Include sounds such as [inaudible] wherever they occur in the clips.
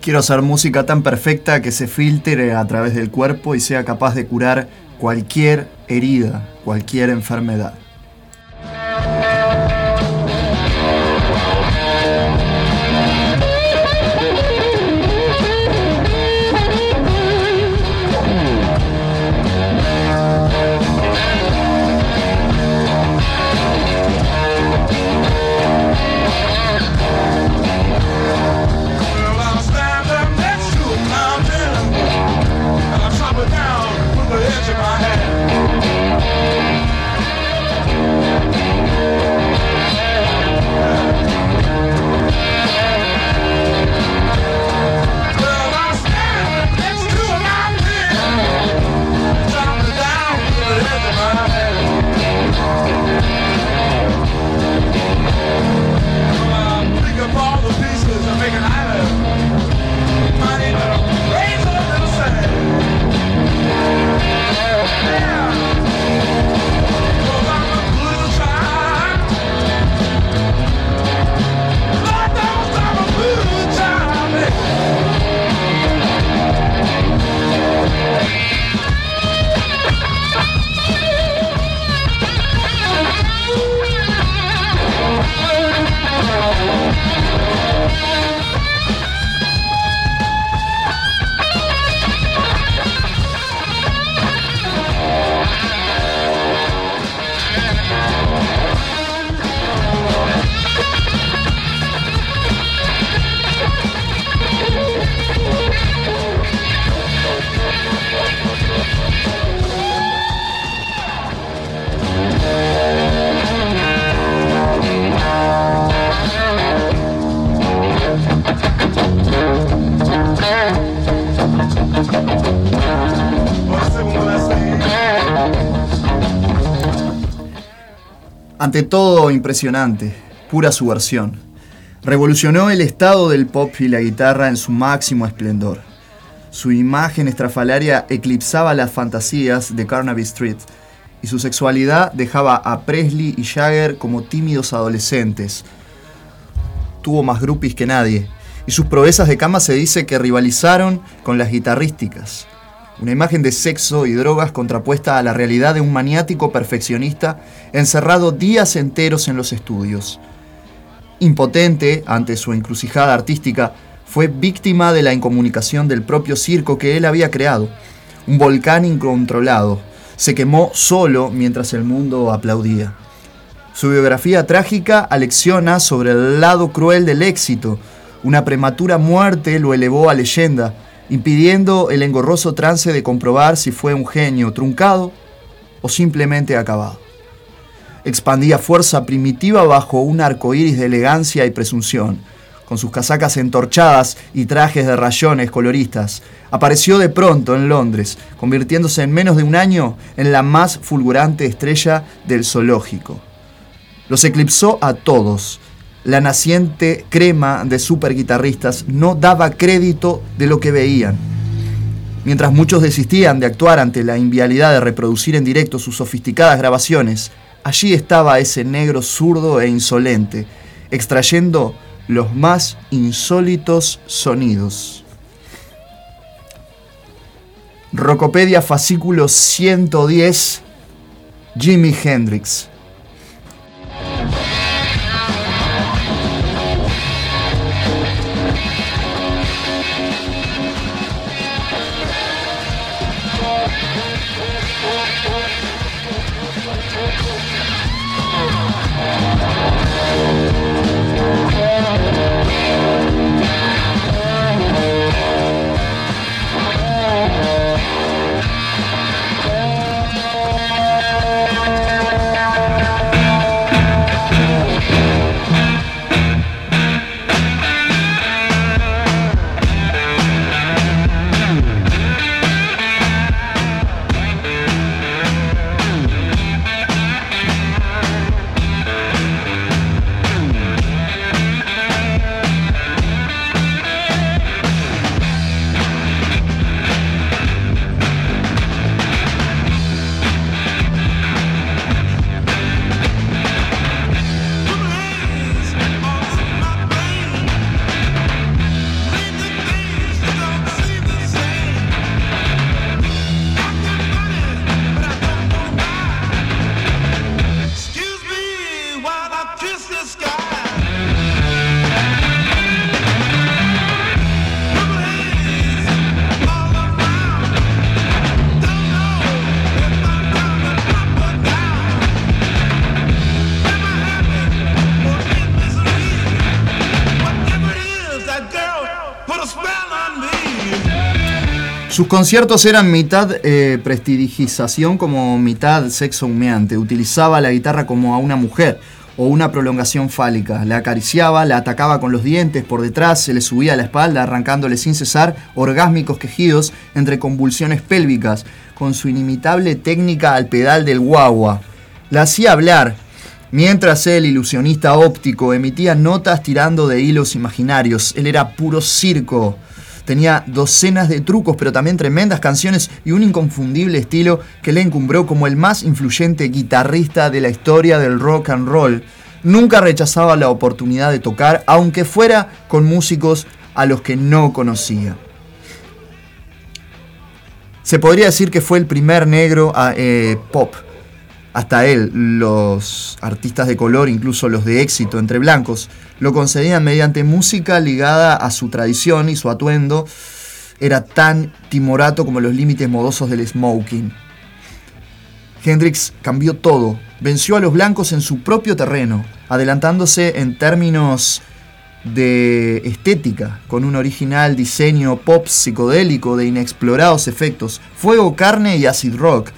Quiero hacer música tan perfecta que se filtre a través del cuerpo y sea capaz de curar cualquier herida, cualquier enfermedad. Ante todo impresionante, pura subversión. Revolucionó el estado del pop y la guitarra en su máximo esplendor. Su imagen estrafalaria eclipsaba las fantasías de Carnaby Street y su sexualidad dejaba a Presley y Jagger como tímidos adolescentes. Tuvo más groupies que nadie y sus proezas de cama se dice que rivalizaron con las guitarrísticas. Una imagen de sexo y drogas contrapuesta a la realidad de un maniático perfeccionista encerrado días enteros en los estudios. Impotente ante su encrucijada artística, fue víctima de la incomunicación del propio circo que él había creado. Un volcán incontrolado. Se quemó solo mientras el mundo aplaudía. Su biografía trágica alecciona sobre el lado cruel del éxito. Una prematura muerte lo elevó a leyenda impidiendo el engorroso trance de comprobar si fue un genio truncado o simplemente acabado. Expandía fuerza primitiva bajo un arco iris de elegancia y presunción. Con sus casacas entorchadas y trajes de rayones coloristas, apareció de pronto en Londres, convirtiéndose en menos de un año en la más fulgurante estrella del zoológico. Los eclipsó a todos, la naciente crema de super guitarristas no daba crédito de lo que veían. Mientras muchos desistían de actuar ante la invialidad de reproducir en directo sus sofisticadas grabaciones, allí estaba ese negro zurdo e insolente, extrayendo los más insólitos sonidos. Rocopedia fascículo 110 Jimi Hendrix Sus conciertos eran mitad eh, prestidigización como mitad sexo humeante. Utilizaba la guitarra como a una mujer o una prolongación fálica. La acariciaba, la atacaba con los dientes por detrás, se le subía a la espalda, arrancándole sin cesar orgásmicos quejidos entre convulsiones pélvicas, con su inimitable técnica al pedal del guagua. La hacía hablar, mientras el ilusionista óptico emitía notas tirando de hilos imaginarios. Él era puro circo. Tenía docenas de trucos, pero también tremendas canciones y un inconfundible estilo que le encumbró como el más influyente guitarrista de la historia del rock and roll. Nunca rechazaba la oportunidad de tocar, aunque fuera con músicos a los que no conocía. Se podría decir que fue el primer negro a, eh, pop. Hasta él, los artistas de color, incluso los de éxito entre blancos, lo concedían mediante música ligada a su tradición y su atuendo era tan timorato como los límites modosos del smoking. Hendrix cambió todo, venció a los blancos en su propio terreno, adelantándose en términos de estética, con un original diseño pop psicodélico de inexplorados efectos, fuego, carne y acid rock.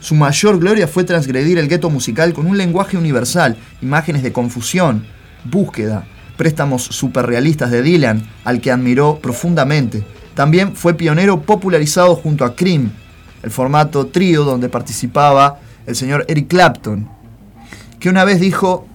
Su mayor gloria fue transgredir el gueto musical con un lenguaje universal, imágenes de confusión, Búsqueda, préstamos superrealistas de Dylan, al que admiró profundamente. También fue pionero popularizado junto a Cream, el formato trío donde participaba el señor Eric Clapton, que una vez dijo,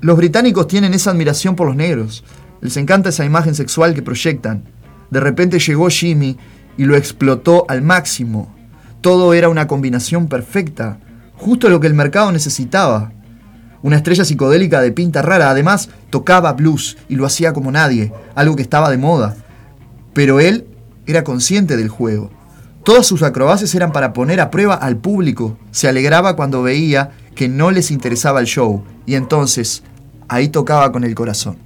los británicos tienen esa admiración por los negros, les encanta esa imagen sexual que proyectan. De repente llegó Jimmy y lo explotó al máximo. Todo era una combinación perfecta, justo lo que el mercado necesitaba una estrella psicodélica de pinta rara. Además, tocaba blues y lo hacía como nadie, algo que estaba de moda. Pero él era consciente del juego. Todas sus acrobacias eran para poner a prueba al público. Se alegraba cuando veía que no les interesaba el show. Y entonces, ahí tocaba con el corazón.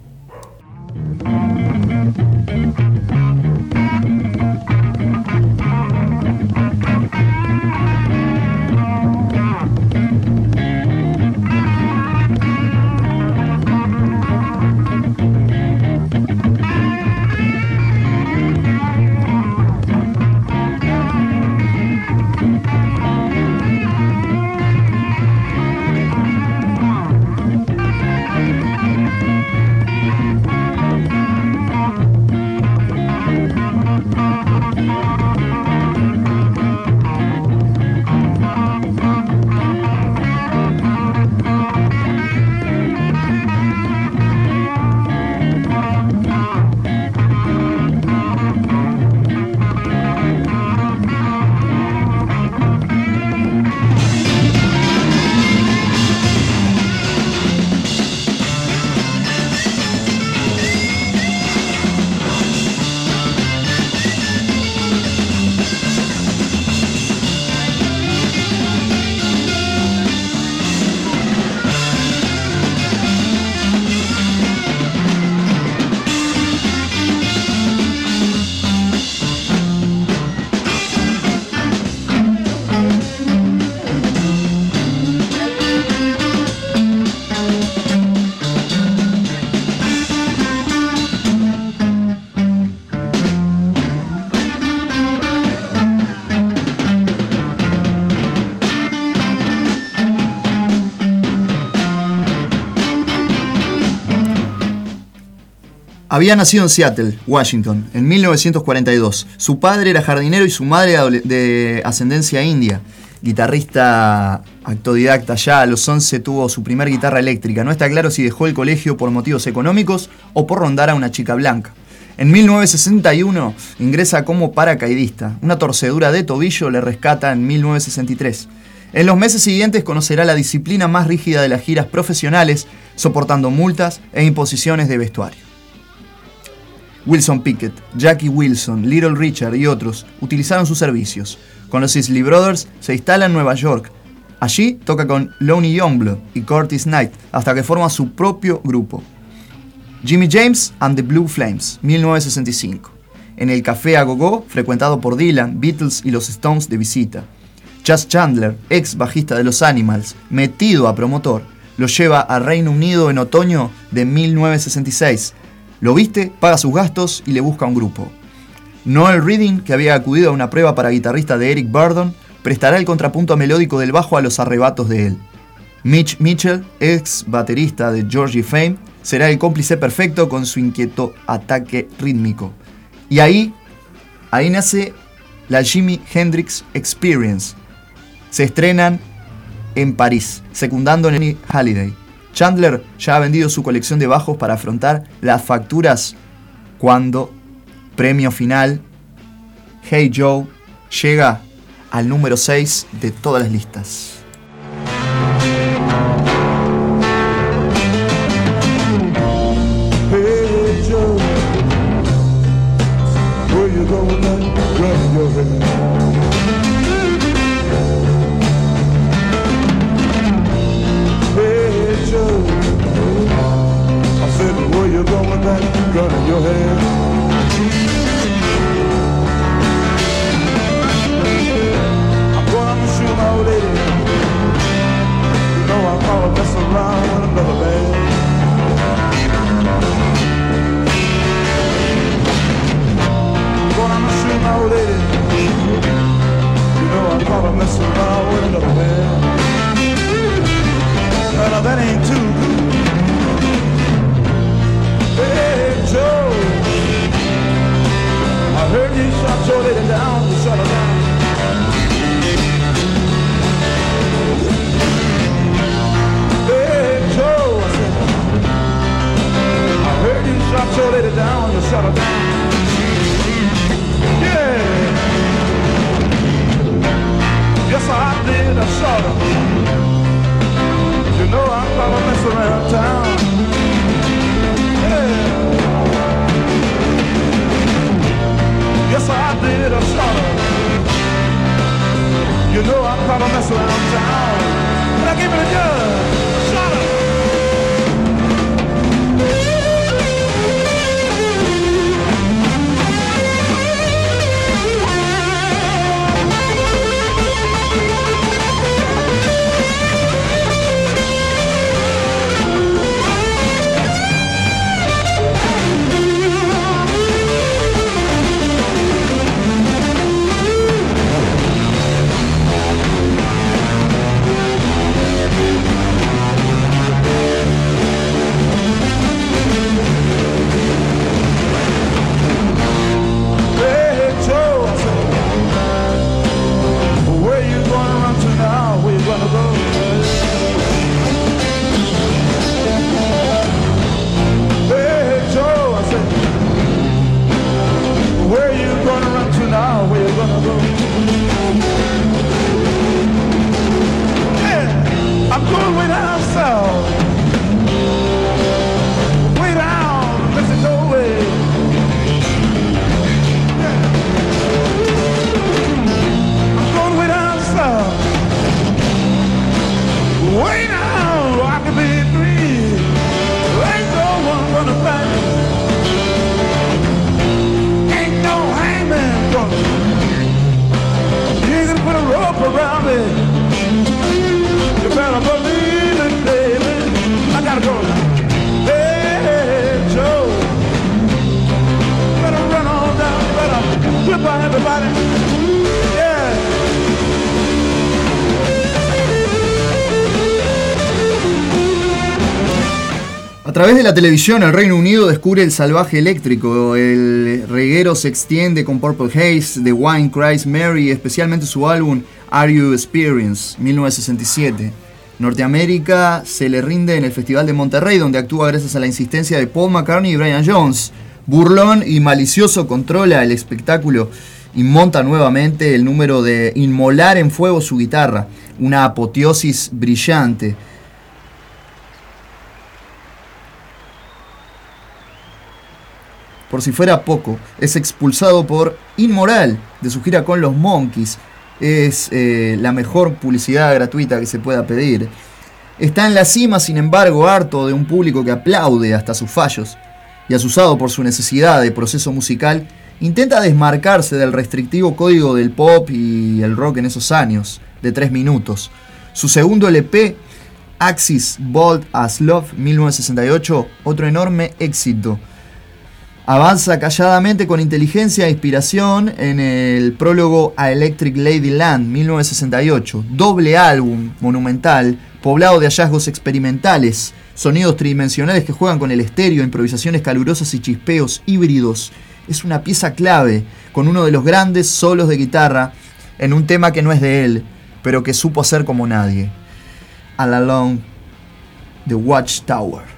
Había nacido en Seattle, Washington, en 1942. Su padre era jardinero y su madre de ascendencia india. Guitarrista autodidacta ya a los 11 tuvo su primer guitarra eléctrica. No está claro si dejó el colegio por motivos económicos o por rondar a una chica blanca. En 1961 ingresa como paracaidista. Una torcedura de tobillo le rescata en 1963. En los meses siguientes conocerá la disciplina más rígida de las giras profesionales, soportando multas e imposiciones de vestuario. Wilson Pickett, Jackie Wilson, Little Richard y otros utilizaron sus servicios. Con los Isley Brothers se instala en Nueva York. Allí toca con Lonnie Youngblood y Curtis Knight hasta que forma su propio grupo. Jimmy James and the Blue Flames, 1965. En el Café a Go frecuentado por Dylan, Beatles y los Stones de visita. Chas Chandler, ex bajista de los Animals, metido a promotor, lo lleva a Reino Unido en otoño de 1966 lo viste, paga sus gastos y le busca un grupo. Noel Reading, que había acudido a una prueba para guitarrista de Eric Burdon, prestará el contrapunto melódico del bajo a los arrebatos de él. Mitch Mitchell, ex baterista de Georgie Fame, será el cómplice perfecto con su inquieto ataque rítmico. Y ahí, ahí nace la Jimi Hendrix Experience. Se estrenan en París, secundando a Halliday. Chandler ya ha vendido su colección de bajos para afrontar las facturas cuando, premio final, Hey Joe llega al número 6 de todas las listas. La televisión, el Reino Unido descubre el salvaje eléctrico. El reguero se extiende con Purple Haze, The Wine Cries Mary, especialmente su álbum Are You Experience, 1967. Norteamérica se le rinde en el Festival de Monterrey, donde actúa gracias a la insistencia de Paul McCartney y Brian Jones. Burlón y malicioso controla el espectáculo y monta nuevamente el número de inmolar en fuego su guitarra, una apoteosis brillante. Por si fuera poco, es expulsado por Inmoral de su gira con los Monkeys. Es eh, la mejor publicidad gratuita que se pueda pedir. Está en la cima, sin embargo, harto de un público que aplaude hasta sus fallos y asusado por su necesidad de proceso musical, intenta desmarcarse del restrictivo código del pop y el rock en esos años, de tres minutos. Su segundo LP, Axis Bold as Love 1968, otro enorme éxito Avanza calladamente con inteligencia e inspiración en el prólogo a Electric Ladyland 1968, doble álbum monumental, poblado de hallazgos experimentales, sonidos tridimensionales que juegan con el estéreo, improvisaciones calurosas y chispeos híbridos. Es una pieza clave, con uno de los grandes solos de guitarra en un tema que no es de él, pero que supo hacer como nadie. All Along the Watchtower.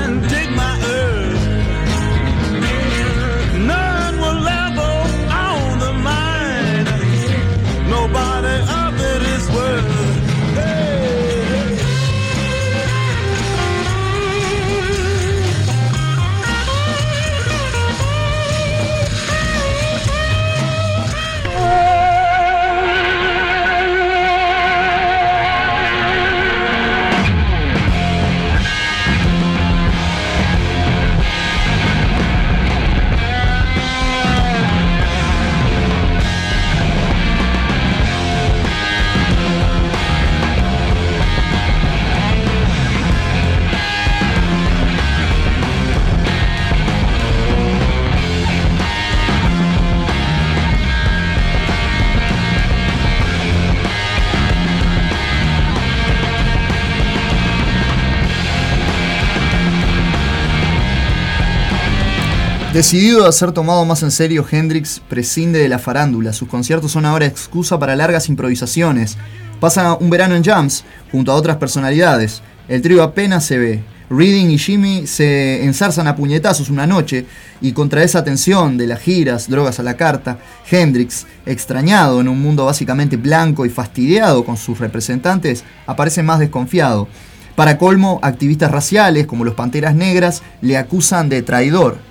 Decidido a ser tomado más en serio, Hendrix prescinde de la farándula. Sus conciertos son ahora excusa para largas improvisaciones. Pasa un verano en jams junto a otras personalidades. El trío apenas se ve. Reading y Jimmy se ensarzan a puñetazos una noche y contra esa tensión de las giras, drogas a la carta, Hendrix, extrañado en un mundo básicamente blanco y fastidiado con sus representantes, aparece más desconfiado. Para colmo, activistas raciales como los Panteras Negras le acusan de traidor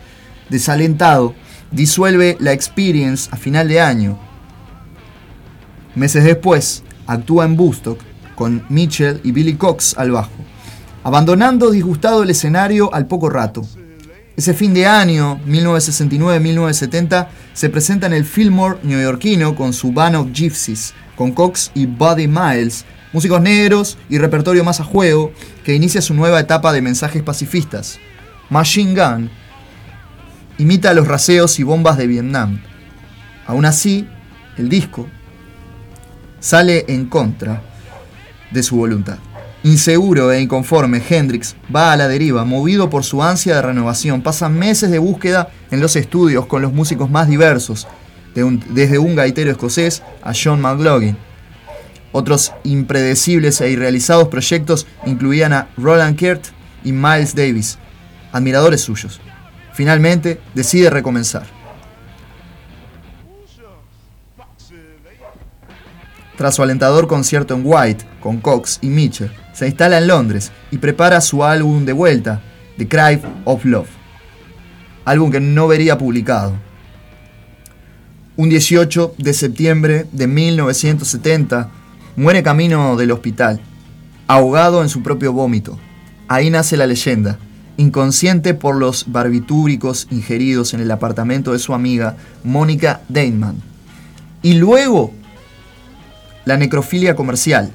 desalentado, disuelve la Experience a final de año. Meses después, actúa en Bustock con Mitchell y Billy Cox al bajo, abandonando disgustado el escenario al poco rato. Ese fin de año, 1969-1970, se presenta en el Fillmore neoyorquino con su Band of Gypsies, con Cox y Buddy Miles, músicos negros y repertorio más a juego, que inicia su nueva etapa de mensajes pacifistas. Machine Gun imita los raseos y bombas de Vietnam. Aún así, el disco sale en contra de su voluntad. Inseguro e inconforme, Hendrix va a la deriva, movido por su ansia de renovación. Pasa meses de búsqueda en los estudios con los músicos más diversos, desde un gaitero escocés a John McLaughlin. Otros impredecibles e irrealizados proyectos incluían a Roland Kert y Miles Davis, admiradores suyos. Finalmente, decide recomenzar. Tras su alentador concierto en White con Cox y Mitchell, se instala en Londres y prepara su álbum de vuelta, The Cry of Love, álbum que no vería publicado. Un 18 de septiembre de 1970, muere camino del hospital, ahogado en su propio vómito. Ahí nace la leyenda, inconsciente por los barbitúricos ingeridos en el apartamento de su amiga Mónica Deinman. Y luego, la necrofilia comercial.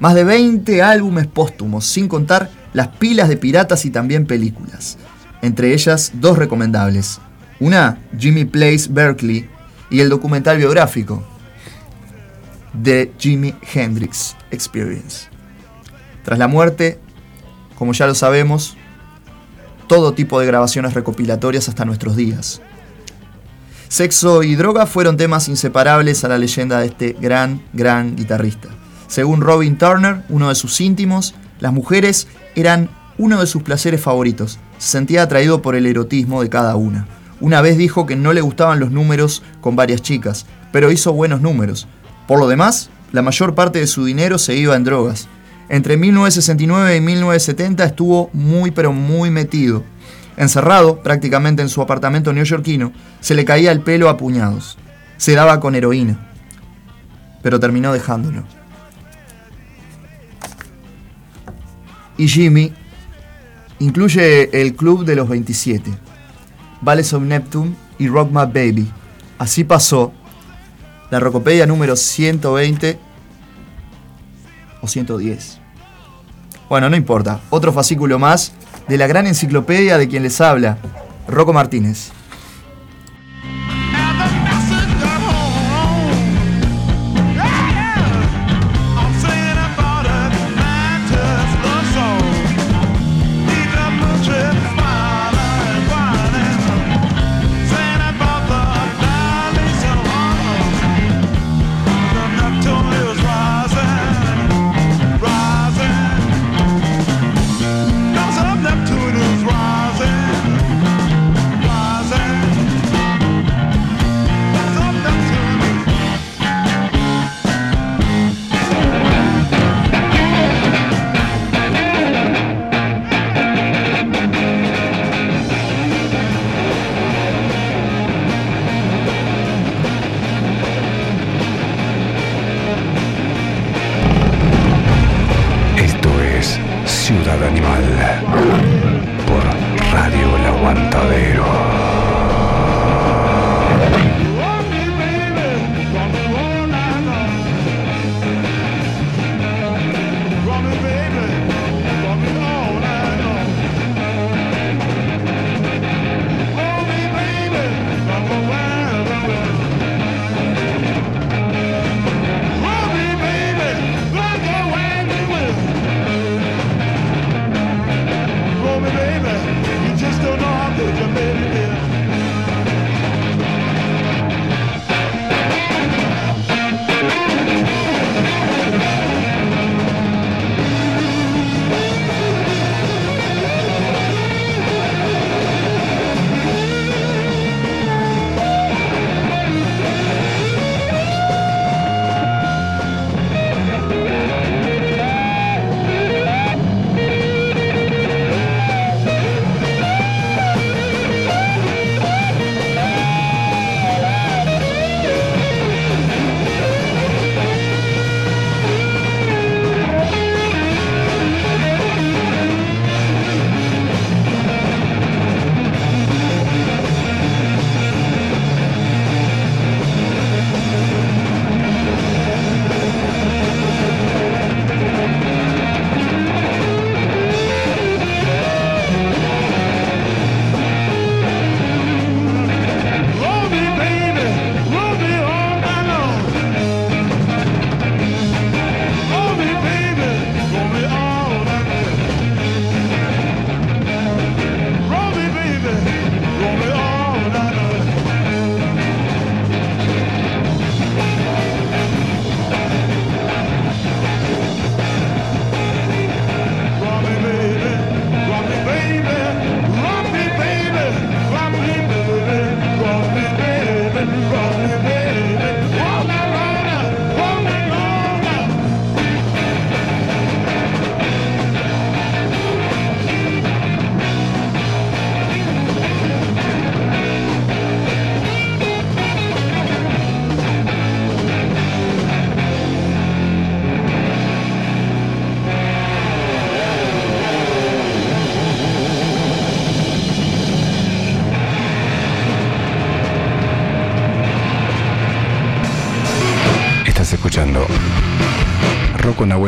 Más de 20 álbumes póstumos, sin contar las pilas de piratas y también películas. Entre ellas, dos recomendables. Una, Jimmy Plays Berkeley, y el documental biográfico, The Jimi Hendrix Experience. Tras la muerte, como ya lo sabemos, todo tipo de grabaciones recopilatorias hasta nuestros días. Sexo y droga fueron temas inseparables a la leyenda de este gran, gran guitarrista. Según Robin Turner, uno de sus íntimos, las mujeres eran uno de sus placeres favoritos. Se sentía atraído por el erotismo de cada una. Una vez dijo que no le gustaban los números con varias chicas, pero hizo buenos números. Por lo demás, la mayor parte de su dinero se iba en drogas. Entre 1969 y 1970 estuvo muy pero muy metido. Encerrado prácticamente en su apartamento neoyorquino, se le caía el pelo a puñados. Se daba con heroína. Pero terminó dejándolo. Y Jimmy incluye el Club de los 27, Valles of Neptune y Rock My Baby. Así pasó la Rocopedia número 120 o 110. Bueno, no importa. Otro fascículo más de la gran enciclopedia de quien les habla, Rocco Martínez.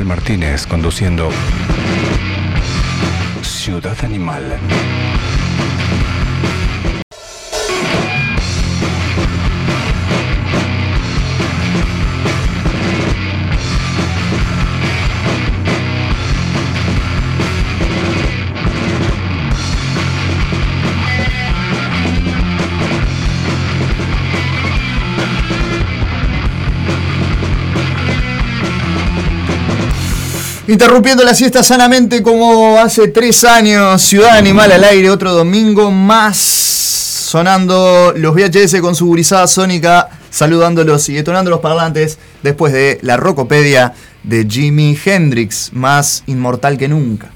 Martínez conduciendo Ciudad Animal. Interrumpiendo la siesta sanamente como hace tres años, Ciudad Animal al aire, otro domingo más sonando los VHS con su gurizada sónica saludándolos y detonando los parlantes después de la rocopedia de Jimi Hendrix, más inmortal que nunca.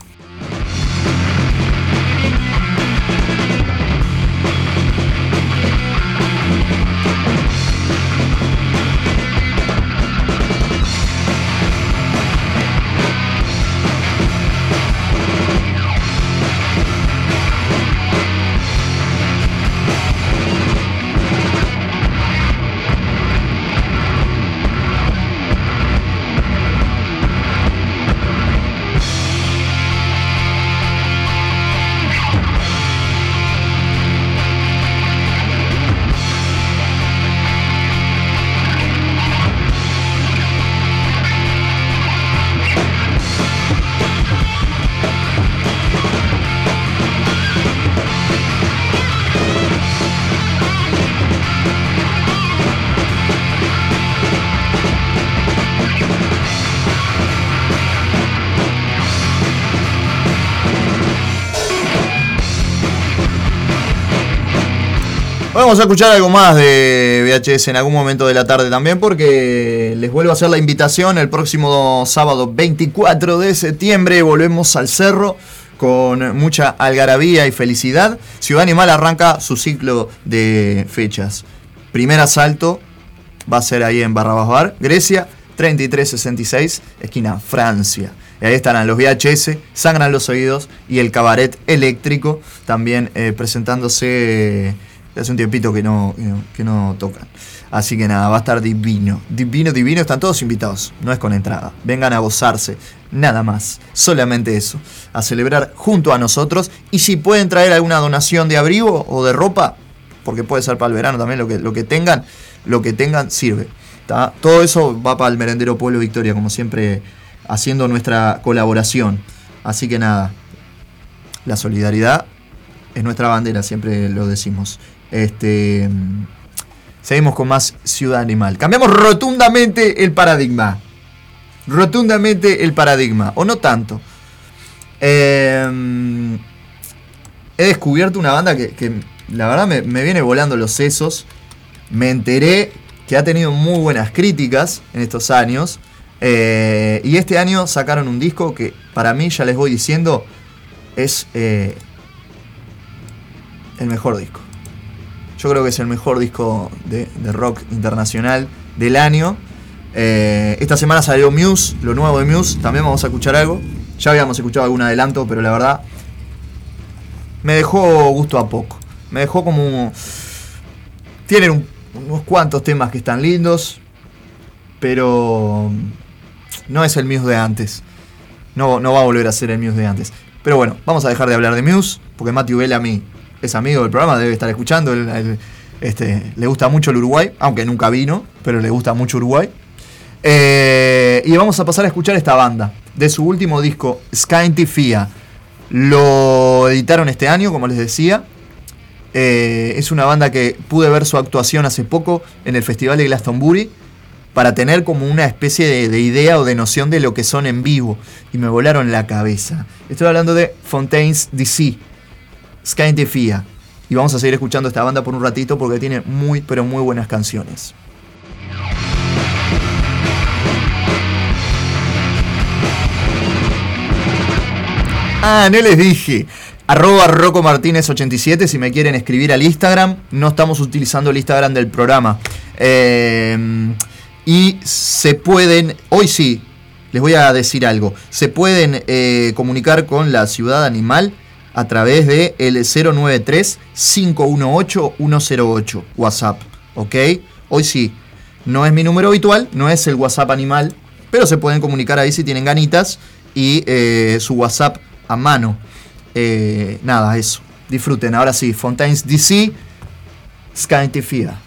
Vamos a escuchar algo más de VHS en algún momento de la tarde también porque les vuelvo a hacer la invitación el próximo sábado 24 de septiembre volvemos al cerro con mucha algarabía y felicidad. Ciudad Animal arranca su ciclo de fechas. Primer asalto va a ser ahí en Barrabás Bar, Grecia, 3366, esquina Francia. Y ahí estarán los VHS, Sangran los Oídos y el Cabaret Eléctrico también eh, presentándose hace un tiempito que no, que no, tocan. Así que nada, va a estar divino. Divino, divino. Están todos invitados. No es con entrada. Vengan a gozarse. Nada más. Solamente eso. A celebrar junto a nosotros. Y si pueden traer alguna donación de abrigo o de ropa, porque puede ser para el verano también, lo que, lo que tengan, lo que tengan sirve. Todo eso va para el merendero Pueblo Victoria, como siempre, haciendo nuestra colaboración. Así que nada, la solidaridad es nuestra bandera, siempre lo decimos. Este, seguimos con más Ciudad Animal. Cambiamos rotundamente el paradigma. Rotundamente el paradigma. O no tanto. Em, he descubierto una banda que, la verdad me, viene volando los sesos. Me enteré que ha tenido muy buenas críticas en estos años. Eh, y este año sacaron un disco que para mí, ya les voy diciendo, es eh, el mejor disco. Yo creo que es el mejor disco de, rock internacional del año. Eh, esta semana salió Muse, lo nuevo de Muse. También vamos a escuchar algo. Ya habíamos escuchado algún adelanto, pero la verdad me dejó gusto a poco. Me dejó como... Tienen unos cuantos temas que están lindos, pero no es el Muse de antes. No, no va a volver a ser el Muse de antes. Pero bueno, vamos a dejar de hablar de Muse, porque Matthew Bellamy es amigo del programa, debe estar escuchando. este, le gusta mucho el Uruguay, aunque nunca vino, pero le gusta mucho Uruguay. Eh, y vamos a pasar a escuchar esta banda de su último disco, Fia. Lo editaron este año, como les decía. Eh, es una banda que pude ver su actuación hace poco en el Festival de Glastonbury para tener como una especie de, de, idea o de noción de lo que son en vivo. Y me volaron la cabeza. Estoy hablando de Fontaines DC, Sky Fia. Y vamos a seguir escuchando esta banda por un ratito porque tiene muy, pero muy buenas canciones. Ah, no les dije. Arroba Rocco Martínez 87 si me quieren escribir al Instagram. No estamos utilizando el Instagram del programa. Eh, y se pueden, hoy sí, les voy a decir algo. Se pueden eh, comunicar con la ciudad animal a través de el 093-518-108 WhatsApp. ¿Ok? Hoy sí, no es mi número habitual, no es el WhatsApp animal, pero se pueden comunicar ahí si tienen ganitas y eh, su WhatsApp a mano. Eh, nada, eso. Disfruten. Ahora sí, Fontaines DC, Scientifica.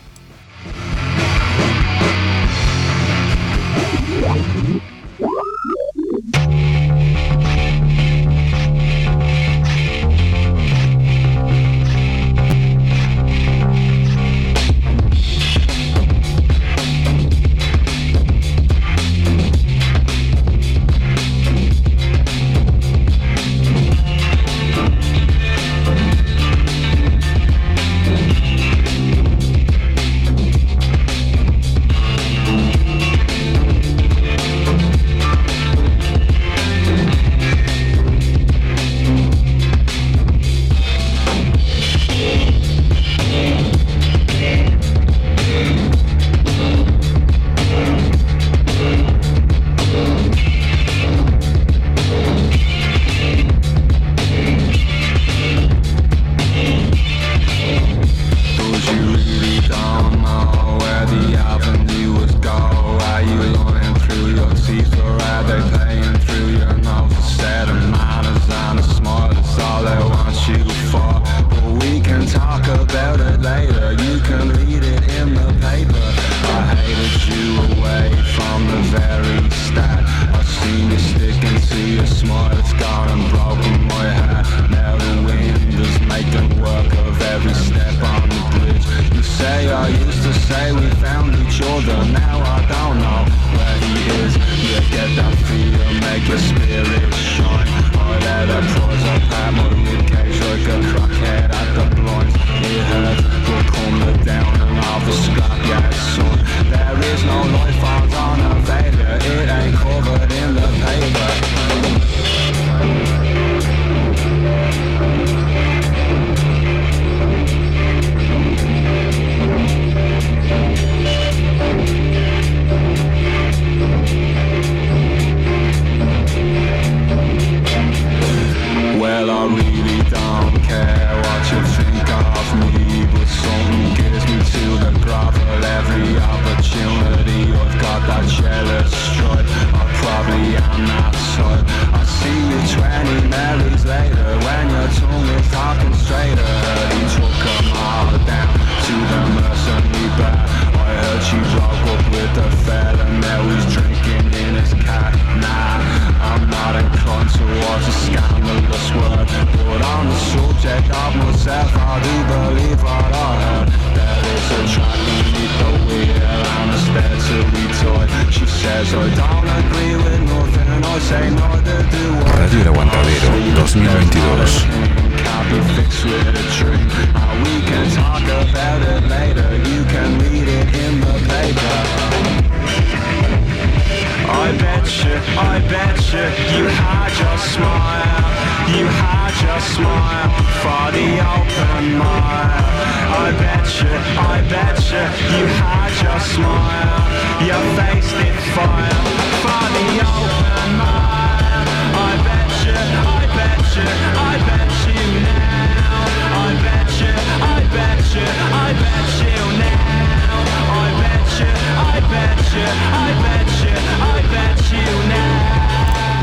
I you, had your smile, you had your smile for the open mile. I bet you, I bet you, you had your smile, your face did fire for the open mile. I bet you, I bet you, I bet you now. I bet you, I bet you, I bet you now. I bet you, I bet you, I bet you,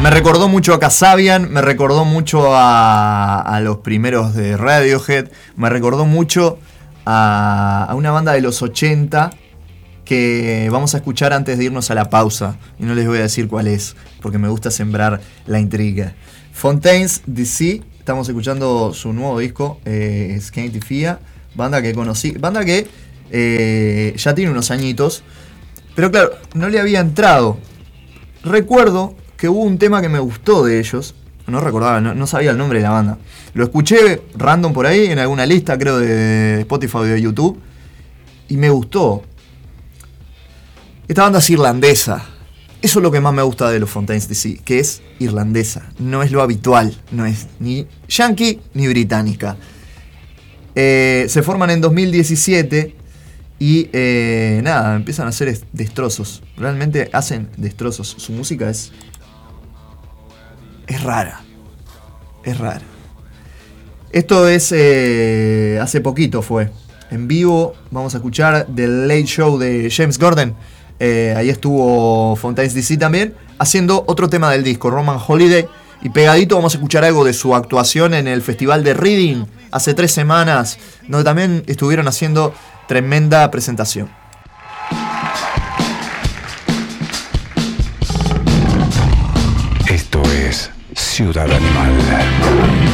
Me recordó mucho a Kasabian, me recordó mucho a, los primeros de Radiohead, me recordó mucho a, una banda de los 80 que vamos a escuchar antes de irnos a la pausa. Y no les voy a decir cuál es, porque me gusta sembrar la intriga. Fontaines DC, estamos escuchando su nuevo disco, eh, Fia, banda que conocí, banda que eh, ya tiene unos añitos, pero claro, no le había entrado. Recuerdo que hubo un tema que me gustó de ellos, no recordaba, no, sabía el nombre de la banda. Lo escuché random por ahí, en alguna lista, creo, de Spotify o de YouTube, y me gustó. Esta banda es irlandesa. Eso es lo que más me gusta de los Fontaines DC, que es irlandesa. No es lo habitual, no es ni yankee ni británica. Eh, se forman en 2017 y eh, nada, empiezan a hacer es- destrozos. Realmente hacen destrozos. Su música es. Es rara. Es rara. Esto es. eh, hace poquito fue. En vivo vamos a escuchar The Late Show de James Gordon. Eh, ahí estuvo Fontaines DC también. Haciendo otro tema del disco, Roman Holiday. Y pegadito vamos a escuchar algo de su actuación en el Festival de Reading hace tres semanas. Donde también estuvieron haciendo tremenda presentación. Ciudad Animal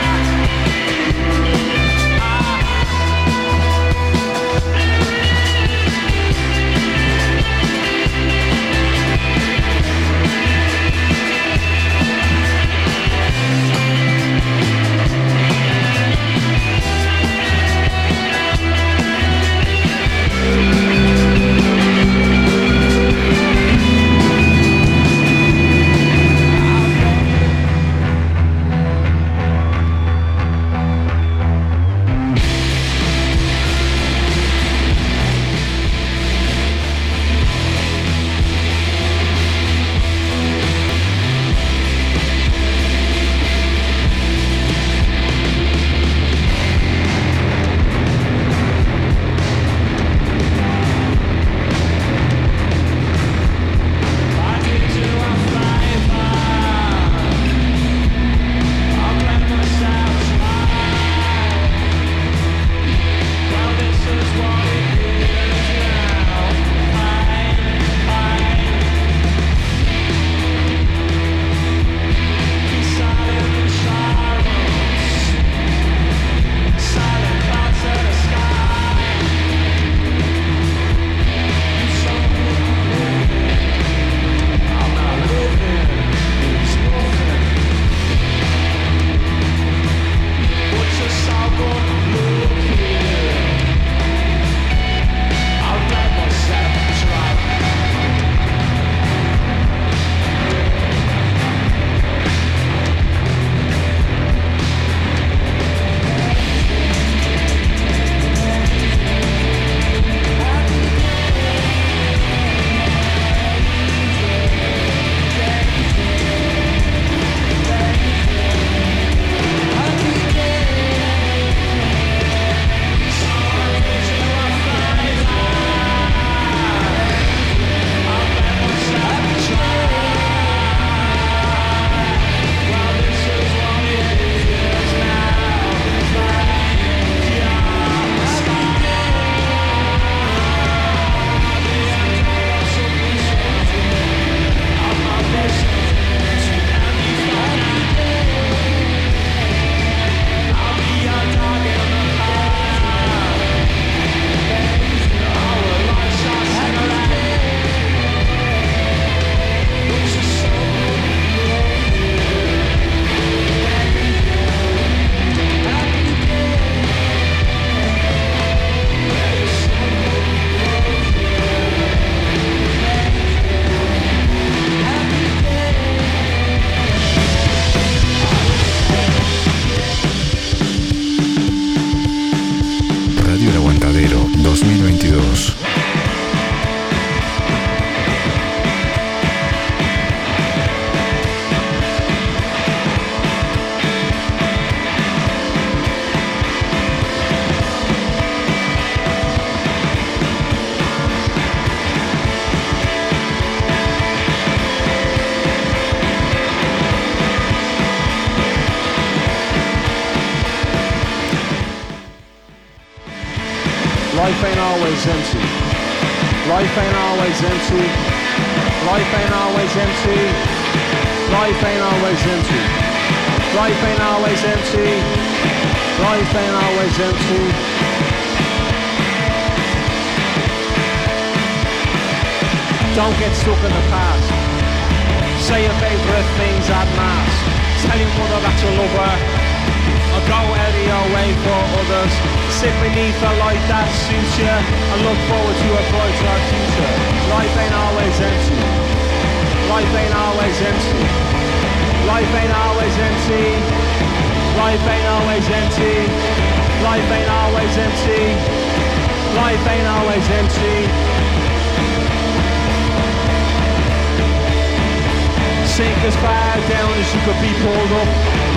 be pulled up.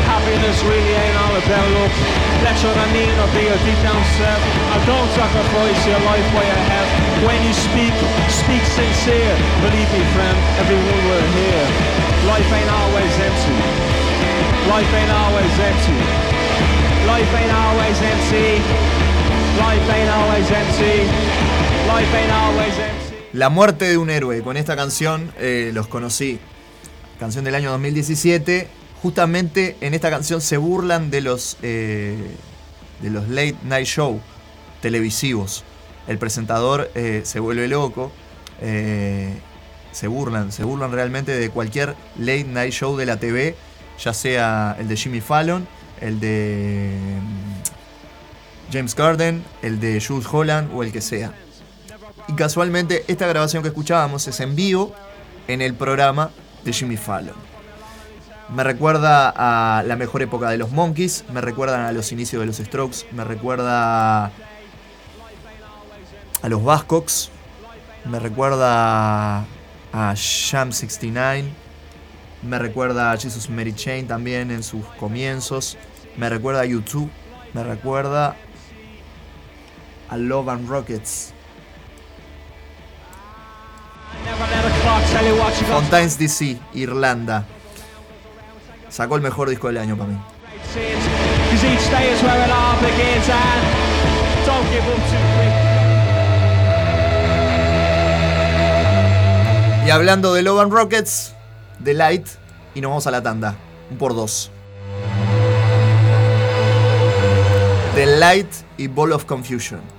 Happiness really ain't all about luck. Let your mean or be your deep down self. And don't sacrifice your life for your health. When you speak, speak sincere. Believe me, friend, everyone will hear. Life ain't always empty. Life ain't always empty. Life ain't always empty. Life ain't always empty. Life ain't always empty. La muerte de un héroe. Con esta canción eh, los conocí. Canción del año 2017. Justamente en esta canción se burlan de los, eh, de los late night show televisivos. El presentador eh, se vuelve loco. eh, se burlan, se burlan realmente de cualquier late night show de la TV, ya sea el de Jimmy Fallon, el de mm, James Garden, el de Jules Holland o el que sea. Y casualmente esta grabación que escuchábamos es en vivo en el programa de Jimmy Fallon. Me recuerda a la mejor época de los Monkeys, me recuerdan a los inicios de los Strokes, me recuerda a los Bascocks, me recuerda a Sham 69, me recuerda a Jesus Mary Chain también en sus comienzos, me recuerda a YouTube, me recuerda a Love and Rockets. Fontaines DC, Irlanda. Sacó el mejor disco del año para mí. Y hablando de Love and Rockets, de Light, y nos vamos a la tanda. Un por dos. The Light y Ball of Confusion.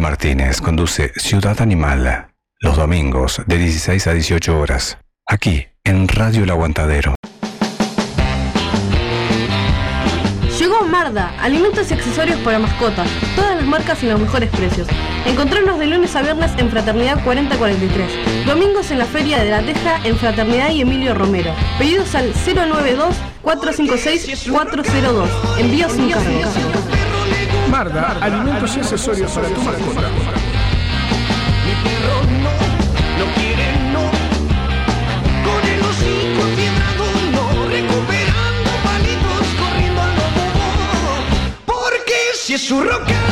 Martínez conduce Ciudad Animal los domingos de 16 a 18 horas, aquí en Radio El Aguantadero. Llegó Marda, alimentos y accesorios para mascotas, todas las marcas y los mejores precios. Encontrarnos de lunes a viernes en Fraternidad 4043, domingos en la Feria de la Teja en Fraternidad y Emilio Romero. Pedidos al 092-456-402. Envío sin cargo. Marda, alimentos y accesorios para tu mascota. Mi perro no, no quiere no. Con el hocico quebrado no, recuperando palitos, corriendo al lobo. Porque si es su no.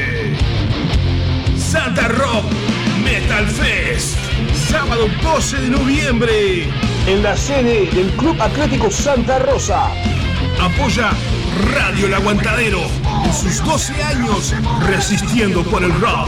Santa Rock Metal Fest, sábado 12 de noviembre. En la sede del Club Atlético Santa Rosa. Apoya Radio El Aguantadero en sus 12 años resistiendo por el rock.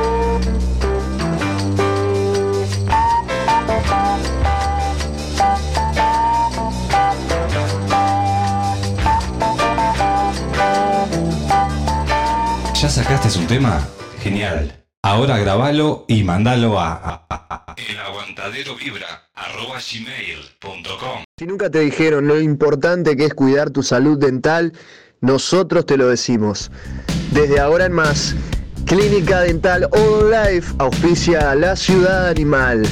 ¿Ya sacaste un tema? Genial. Ahora grabalo y mandalo a, a- a- elaguantadero.vibra@gmail.com. Si nunca te dijeron lo importante que es cuidar tu salud dental, nosotros te lo decimos. Desde ahora en más, Clínica Dental All Life auspicia a la ciudad animal.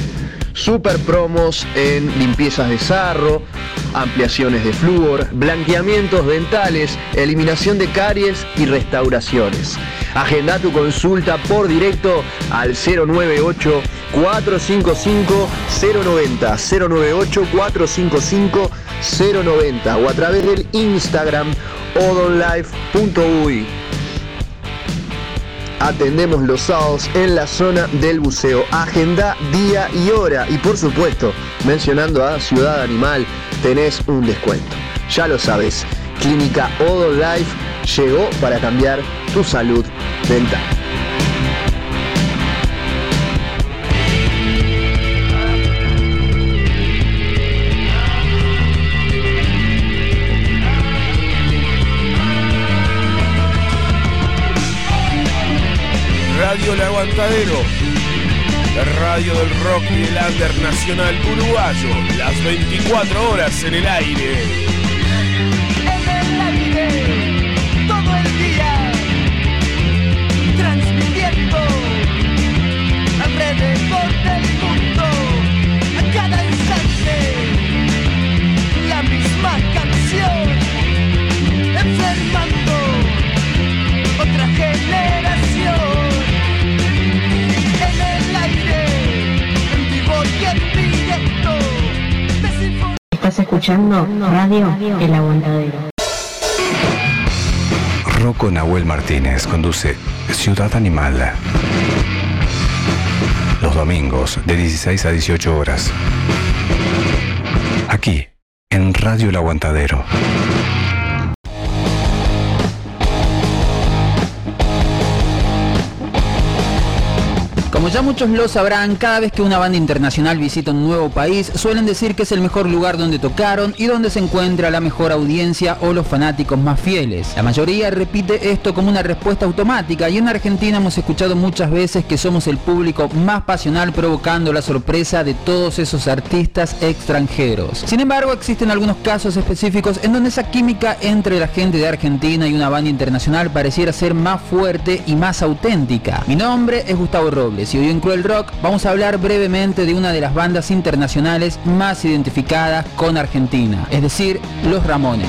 Super promos en limpiezas de sarro, ampliaciones de flúor, blanqueamientos dentales, eliminación de caries y restauraciones. Agenda tu consulta por directo al 098 455 090 098 455 090 o a través del Instagram odonlife.uy. Atendemos los sábados en la zona del buceo. Agenda, día y hora. Y por supuesto, mencionando a Ciudad Animal, tenés un descuento. Ya lo sabes, Clínica Odon Life llegó para cambiar tu salud dental. Radio El Aguantadero. La radio del rock y el under nacional uruguayo. Las 24 horas en el aire. Estás escuchando Radio El Aguantadero. Rocco Nahuel Martínez conduce Ciudad Animal. Los domingos de 16 a 18 horas. Aquí, en Radio El Aguantadero. Como ya muchos lo sabrán, cada vez que una banda internacional visita un nuevo país, suelen decir que es el mejor lugar donde tocaron y donde se encuentra la mejor audiencia o los fanáticos más fieles. La mayoría repite esto como una respuesta automática y en Argentina hemos escuchado muchas veces que somos el público más pasional provocando la sorpresa de todos esos artistas extranjeros. Sin embargo, existen algunos casos específicos en donde esa química entre la gente de Argentina y una banda internacional pareciera ser más fuerte y más auténtica. Mi nombre es Gustavo Robles y hoy en Cruel Rock vamos a hablar brevemente de una de las bandas internacionales más identificadas con Argentina, es decir, Los Ramones.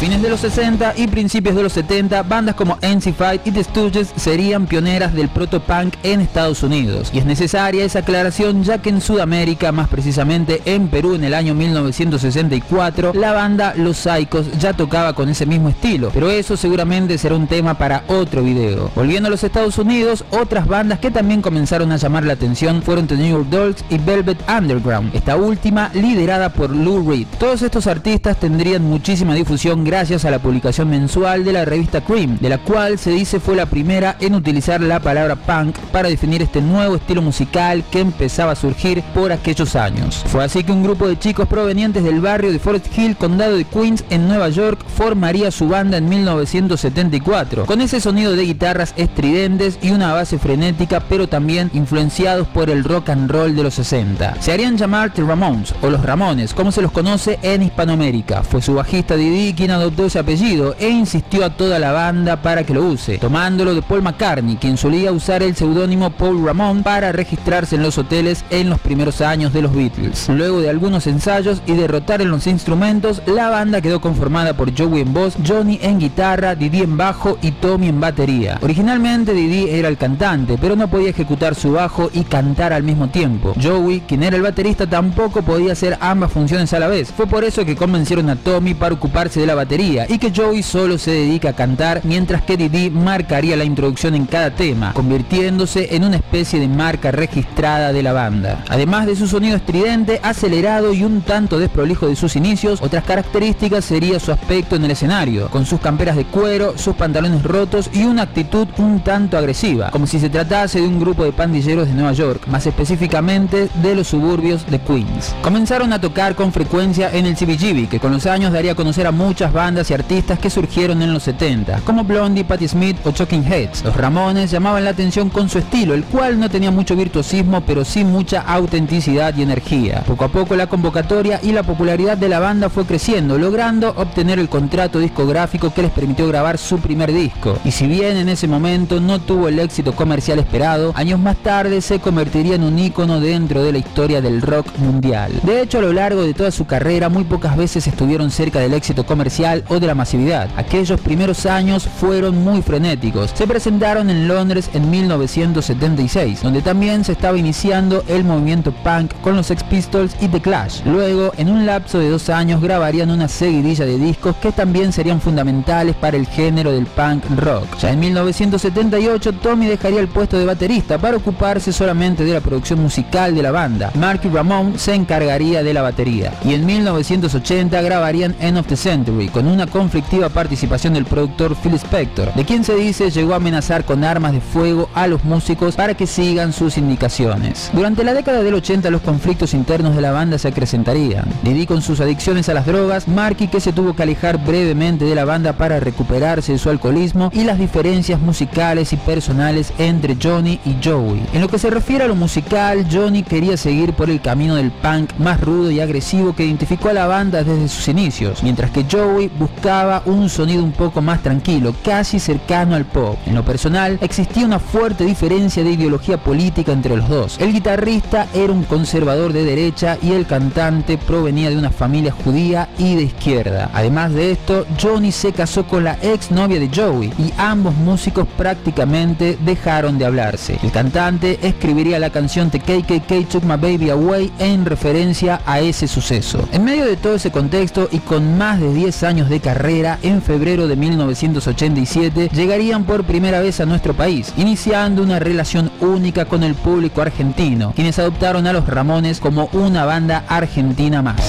Fines de los 60 y principios de los 70, bandas como NC Fight y The Stooges serían pioneras del proto-punk en Estados Unidos. Y es necesaria esa aclaración ya que en Sudamérica, más precisamente en Perú en el año 1964, la banda Los Psychos ya tocaba con ese mismo estilo. Pero eso seguramente será un tema para otro video. Volviendo a los Estados Unidos, otras bandas que también comenzaron a llamar la atención fueron The New York Dolls y Velvet Underground, esta última liderada por Lou Reed. Todos estos artistas tendrían muchísima difusión gracias a la publicación mensual de la revista Cream, de la cual se dice fue la primera en utilizar la palabra punk para definir este nuevo estilo musical que empezaba a surgir por aquellos años. Fue así que un grupo de chicos provenientes del barrio de Forest Hill, condado de Queens, en Nueva York, formaría su banda en 1974, con ese sonido de guitarras estridentes y una base frenética, pero también influenciados por el rock and roll de los 60. Se harían llamar The Ramones o los Ramones, como se los conoce en Hispanoamérica. Fue su bajista Didi quien adoptó ese apellido e insistió a toda la banda para que lo use, tomándolo de Paul McCartney, quien solía usar el seudónimo Paul Ramón para registrarse en los hoteles en los primeros años de los Beatles. Luego de algunos ensayos y derrotar en los instrumentos, la banda quedó conformada por Joey en voz, Johnny en guitarra, Didi en bajo y Tommy en batería. Originalmente Didi era el cantante, pero no podía ejecutar su bajo y cantar al mismo tiempo. Joey, quien era el baterista, tampoco podía hacer ambas funciones a la vez. Fue por eso que convencieron a Tommy para ocuparse de la batería y que Joey solo se dedica a cantar, mientras que Didi marcaría la introducción en cada tema, convirtiéndose en una especie de marca registrada de la banda. Además de su sonido estridente, acelerado y un tanto desprolijo de sus inicios, otras características sería su aspecto en el escenario, con sus camperas de cuero, sus pantalones rotos y una actitud un tanto agresiva, como si se tratase de un grupo de pandilleros de Nueva York, más específicamente de los suburbios de Queens. Comenzaron a tocar con frecuencia en el CBGB, que con los años daría a conocer a muchas bandas y artistas que surgieron en los 70, como Blondie, Patti Smith o Choking Heads. Los Ramones llamaban la atención con su estilo, el cual no tenía mucho virtuosismo, pero sí mucha autenticidad y energía. Poco a poco la convocatoria y la popularidad de la banda fue creciendo, logrando obtener el contrato discográfico que les permitió grabar su primer disco. Y si bien en ese momento no tuvo el éxito comercial esperado, años más tarde se convertiría en un ícono dentro de la historia del rock mundial. De hecho, a lo largo de toda su carrera, muy pocas veces estuvieron cerca del éxito comercial o de la masividad. Aquellos primeros años fueron muy frenéticos. Se presentaron en Londres en 1976, donde también se estaba iniciando el movimiento punk con los Sex Pistols y The Clash. Luego, en un lapso de dos años, grabarían una seguidilla de discos que también serían fundamentales para el género del punk rock. Ya en 1978, Tommy dejaría el puesto de baterista para ocuparse solamente de la producción musical de la banda. Marky Ramone se encargaría de la batería. Y en 1980 grabarían End of the Century, con una conflictiva participación del productor Phil Spector, de quien se dice llegó a amenazar con armas de fuego a los músicos para que sigan sus indicaciones. Durante la década del 80 los conflictos internos de la banda se acrecentarían. Didi con sus adicciones a las drogas, Marky que se tuvo que alejar brevemente de la banda para recuperarse de su alcoholismo y las diferencias musicales y personales entre Johnny y Joey. En lo que se refiere a lo musical, Johnny quería seguir por el camino del punk más rudo y agresivo que identificó a la banda desde sus inicios, mientras que Joey buscaba un sonido un poco más tranquilo, casi cercano al pop. En lo personal, existía una fuerte diferencia de ideología política entre los dos. El guitarrista era un conservador de derecha y el cantante provenía de una familia judía y de izquierda. Además de esto, Johnny se casó con la ex novia de Joey y ambos músicos prácticamente dejaron de hablarse. El cantante escribiría la canción The KKK Took My Baby Away en referencia a ese suceso. En medio de todo ese contexto y con más de 10 años de carrera, en febrero de 1987 llegarían por primera vez a nuestro país, iniciando una relación única con el público argentino, quienes adoptaron a los Ramones como una banda argentina más.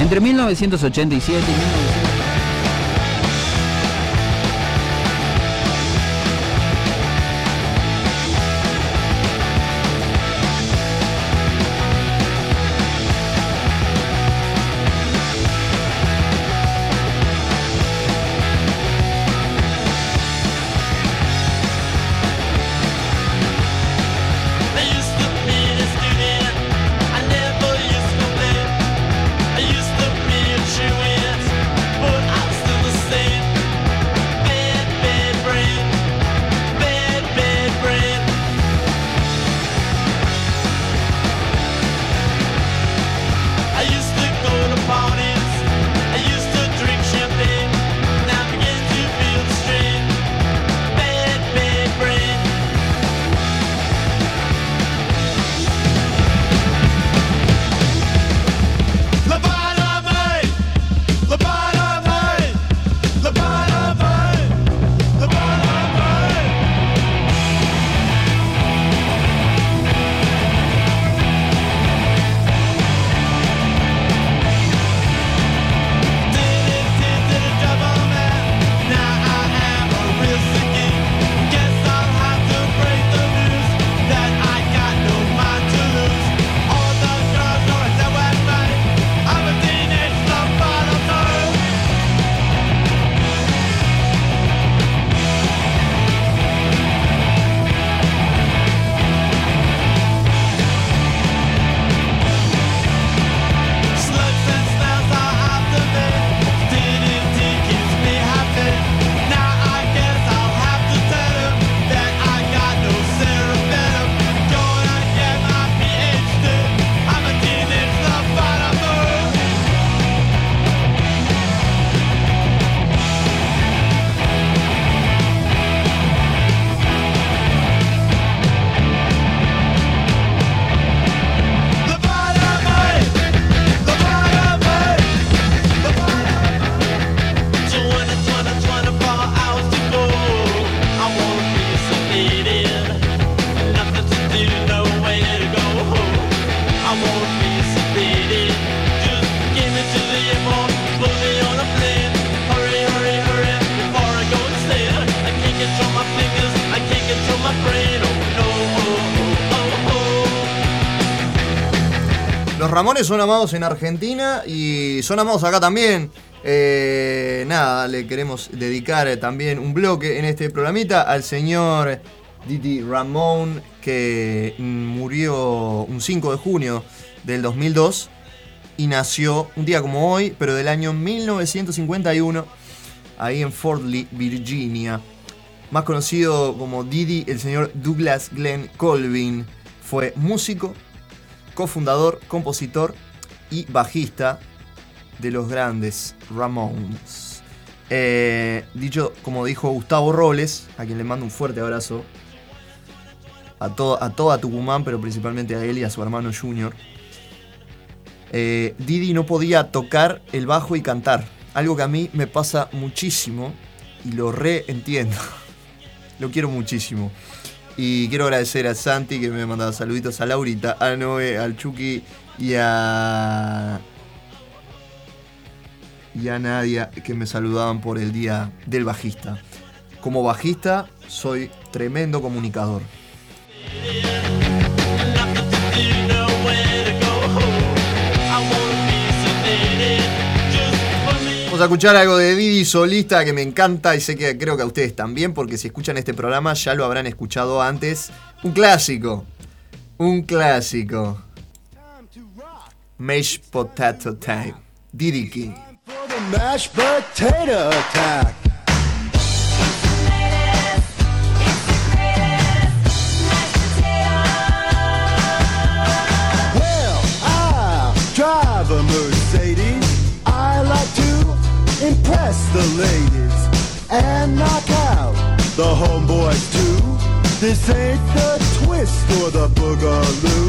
Entre 1987 y 1990 Ramones son amados en Argentina y son amados acá también. Eh, nada, le queremos dedicar eh, también un bloque en este programita al señor Didi Ramón, que murió un 5 de junio del 2002 y nació un día como hoy, pero del año 1951, ahí en Fort Lee, Virginia. Más conocido como Didi, el señor Douglas Glenn Colvin fue músico, cofundador, compositor y bajista de los grandes Ramones. Eh, dicho, como dijo Gustavo Robles, a quien le mando un fuerte abrazo, a, to- a toda Tucumán, pero principalmente a él y a su hermano Junior. eh, Didi no podía tocar el bajo y cantar. Algo que a mí me pasa muchísimo y lo reentiendo. [laughs] lo quiero muchísimo. Y quiero agradecer a Santi que me mandaba saluditos a Laurita, a Noé, al Chucky y a. y a Nadia que me saludaban por el día del bajista. Como bajista, soy tremendo comunicador. Vamos a escuchar algo de Didi solista que me encanta y sé que creo que a ustedes también, porque si escuchan este programa ya lo habrán escuchado antes. Un clásico. Un clásico. Mashed Potato Time. Didi King. Potato attack. A Mercedes. Impress the ladies and knock out the homeboys too. This ain't the twist or the boogaloo.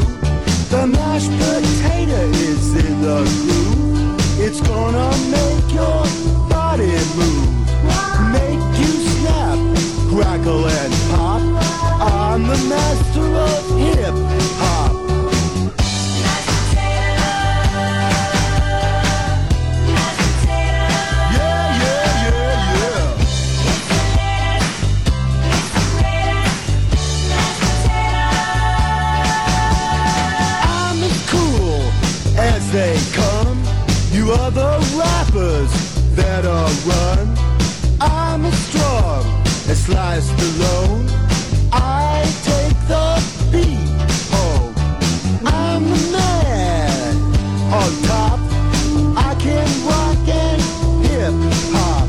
The mashed potato is in the groove. It's gonna make your body move, make you snap, crackle and pop. I'm the master of hip other rappers better run. I'm as strong as Sly Stallone. I take the beat home. I'm the man on top. I can rock and hip hop.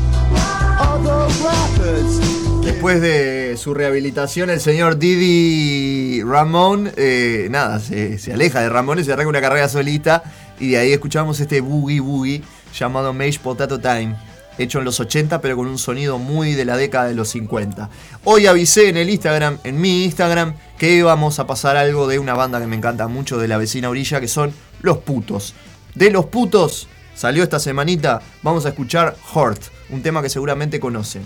Other rappers Después de su rehabilitación, el señor Didi Ramón, eh, nada, se, se aleja de Ramones, se arranca una carrera solista y de ahí escuchamos este boogie boogie llamado Mashed Potato Time, hecho en los 80 pero con un sonido muy de la década de los 50. Hoy avisé en el Instagram, en mi Instagram, que íbamos a pasar algo de una banda que me encanta mucho de la vecina orilla, que son Los Putos. De Los Putos salió esta semanita, vamos a escuchar Hurt, un tema que seguramente conocen.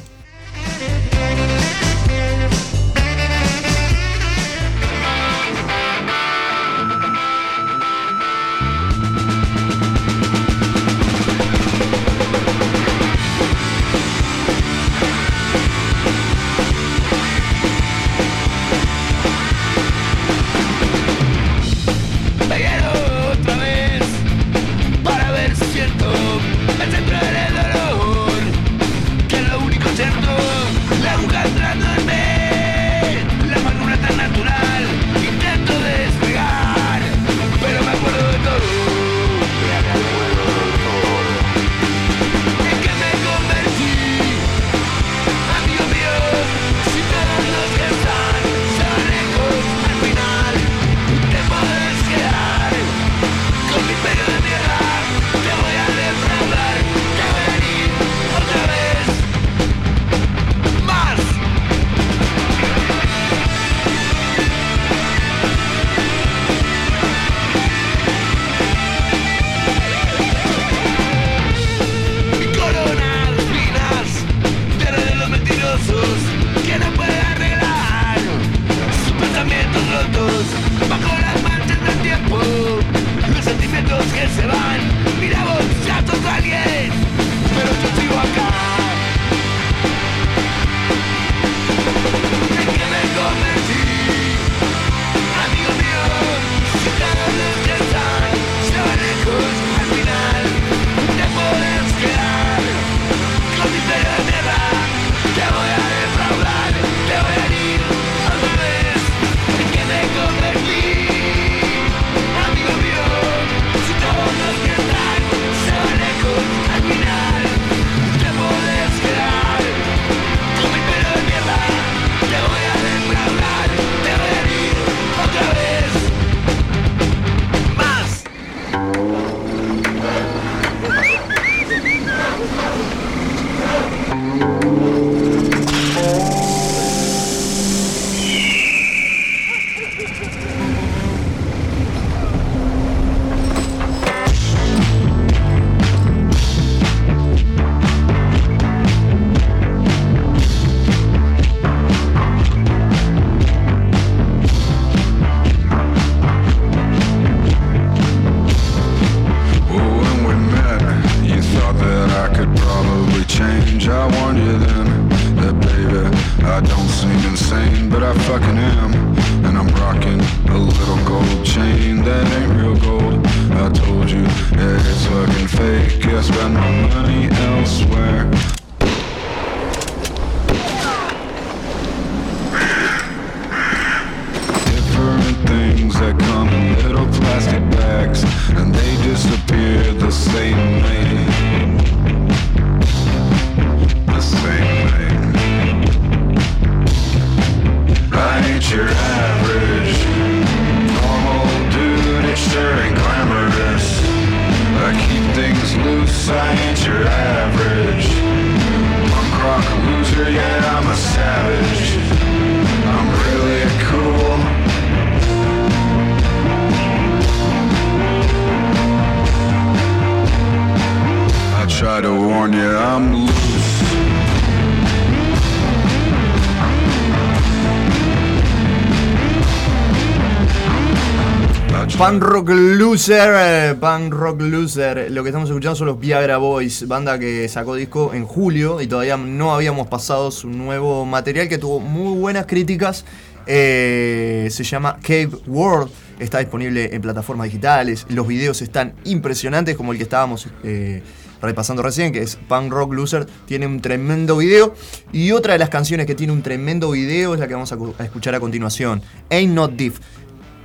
Loser, eh, Punk Rock Loser. Lo que estamos escuchando son los Viagra Boys, banda que sacó disco en julio y todavía no habíamos pasado su nuevo material que tuvo muy buenas críticas. Eh, se llama Cave World, está disponible en plataformas digitales. Los videos están impresionantes, como el que estábamos eh, repasando recién, que es Punk Rock Loser. Tiene un tremendo video. Y otra de las canciones que tiene un tremendo video es la que vamos a, a escuchar a continuación: Ain't Not Diff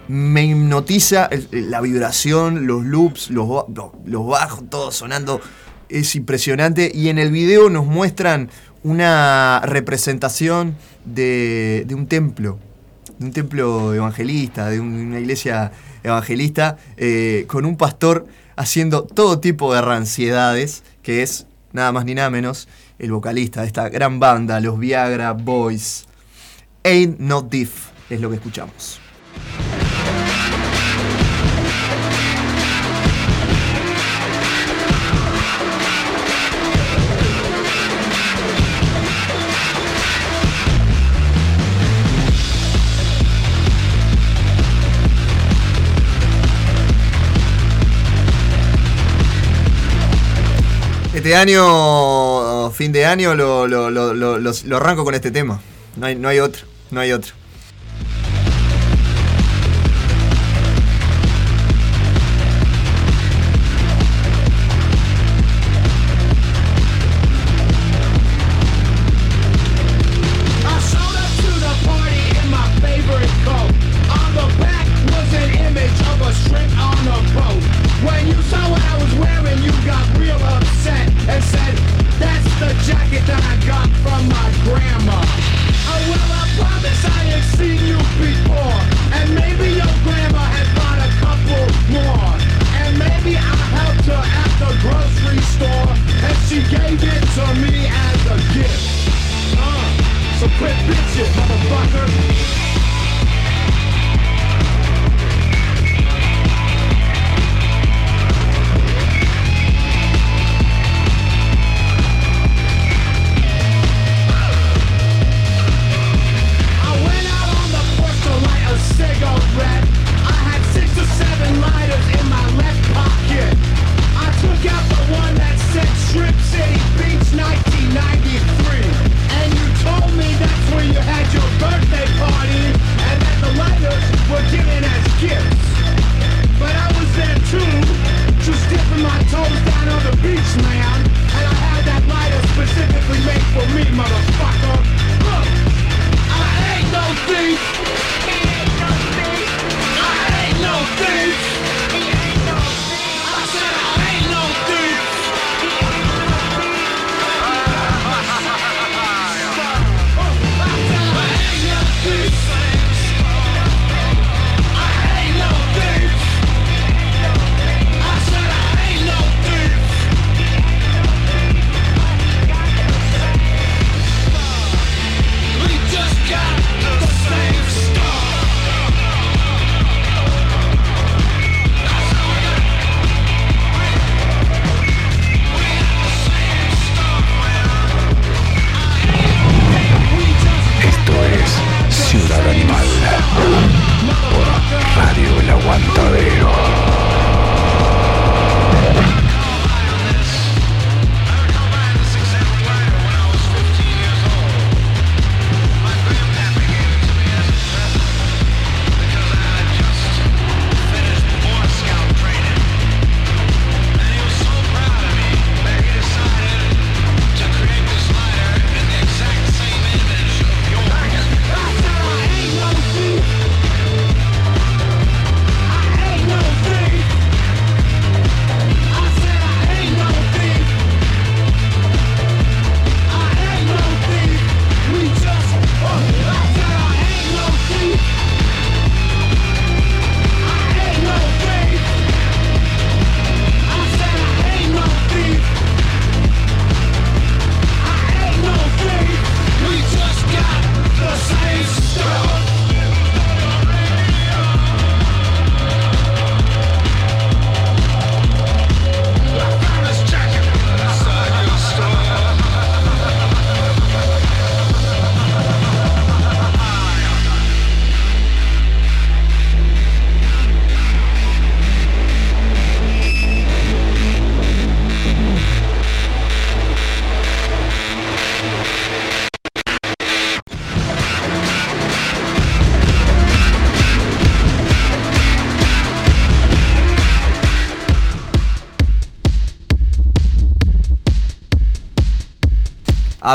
me hipnotiza la vibración, los loops, los, los bajos, todo sonando. Es impresionante. Y en el video nos muestran una representación de, de un templo. De un templo evangelista, de un- una iglesia evangelista, eh, con un pastor haciendo todo tipo de ranciedades, que es nada más ni nada menos el vocalista de esta gran banda, los Viagra Boys. Ain't No Diff es lo que escuchamos. Este año, fin de año, lo, lo- lo- lo- arranco con este tema. No hay, no hay otro, no hay otro.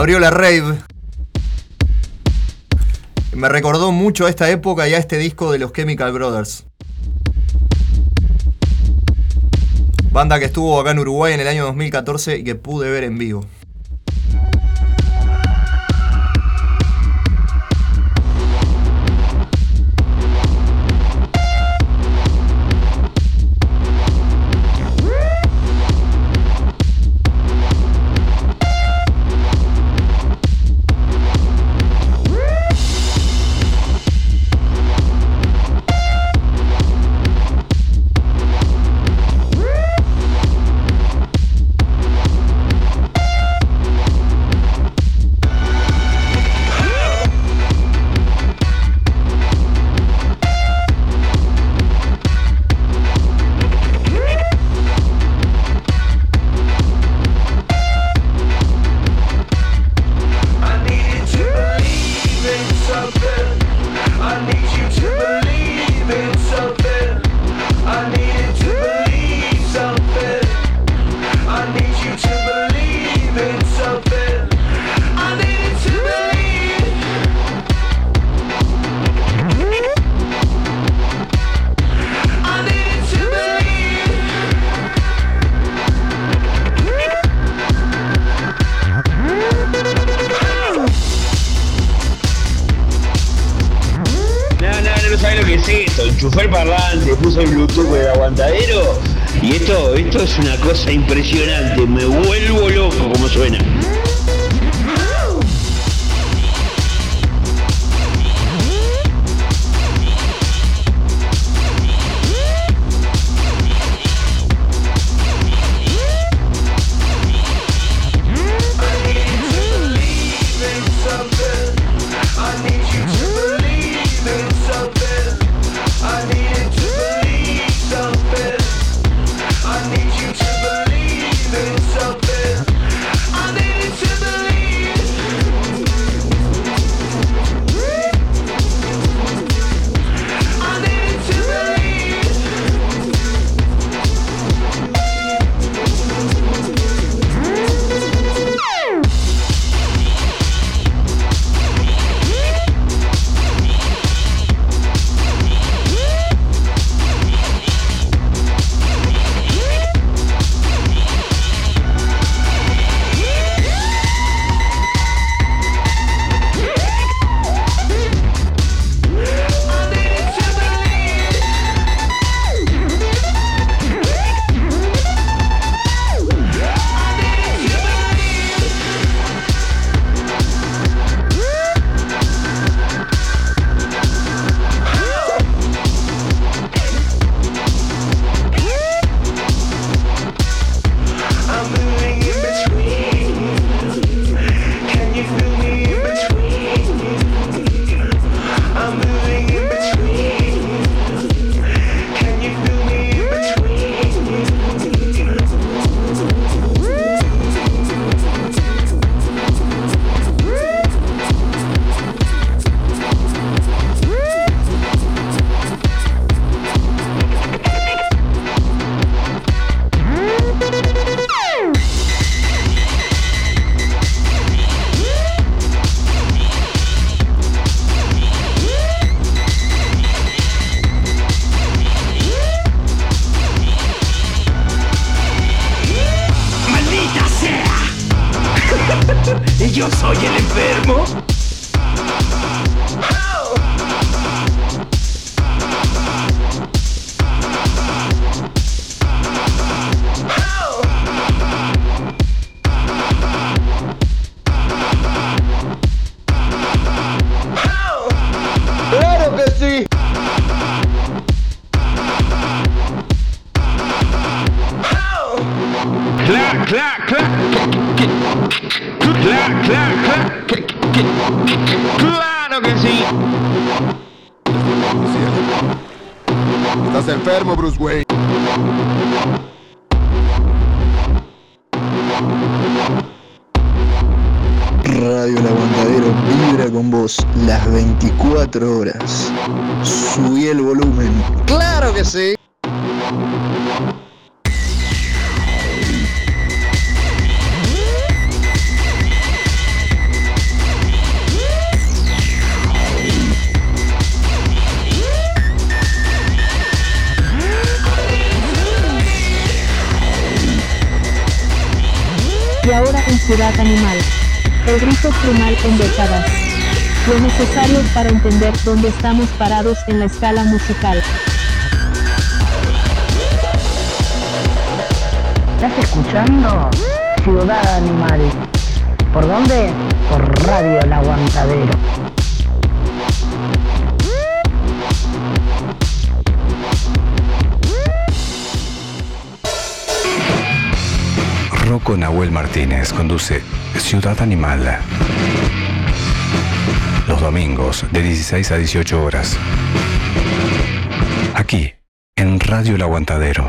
abrió la rave. Me recordó mucho a esta época y a este disco de los Chemical Brothers. Banda que estuvo acá en Uruguay en el año 2014 y que pude ver en vivo. entender dónde estamos parados en la escala musical. ¿Estás escuchando? Ciudad Animal. ¿Por dónde? Por Radio El Aguantadero. Rocco Nahuel Martínez conduce Ciudad Animal domingos de 16 a 18 horas. Aquí, en Radio El Aguantadero.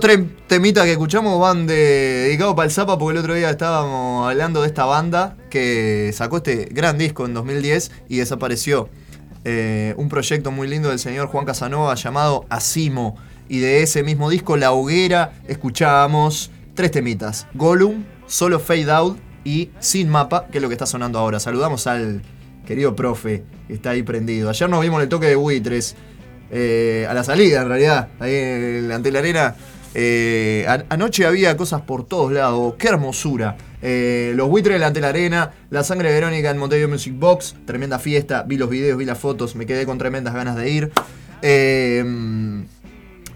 Tres temitas que escuchamos van de, dedicados para el Zapa porque el otro día estábamos hablando de esta banda que sacó este gran disco en 2010 y desapareció. Eh, un proyecto muy lindo del señor Juan Casanova llamado Asimo. Y de ese mismo disco, La Hoguera, escuchábamos tres temitas. Gollum, Solo Fade Out y Sin Mapa, que es lo que está sonando ahora. Saludamos al querido profe que está ahí prendido. Ayer nos vimos en el toque de buitres. eh, a la salida, en realidad, ahí ante la arena. Eh, anoche había cosas por todos lados. ¡Qué hermosura! Eh, los buitres ante la arena, la sangre de Verónica en Montevideo Music Box. Tremenda fiesta. Vi los videos, vi las fotos. Me quedé con tremendas ganas de ir. Eh, un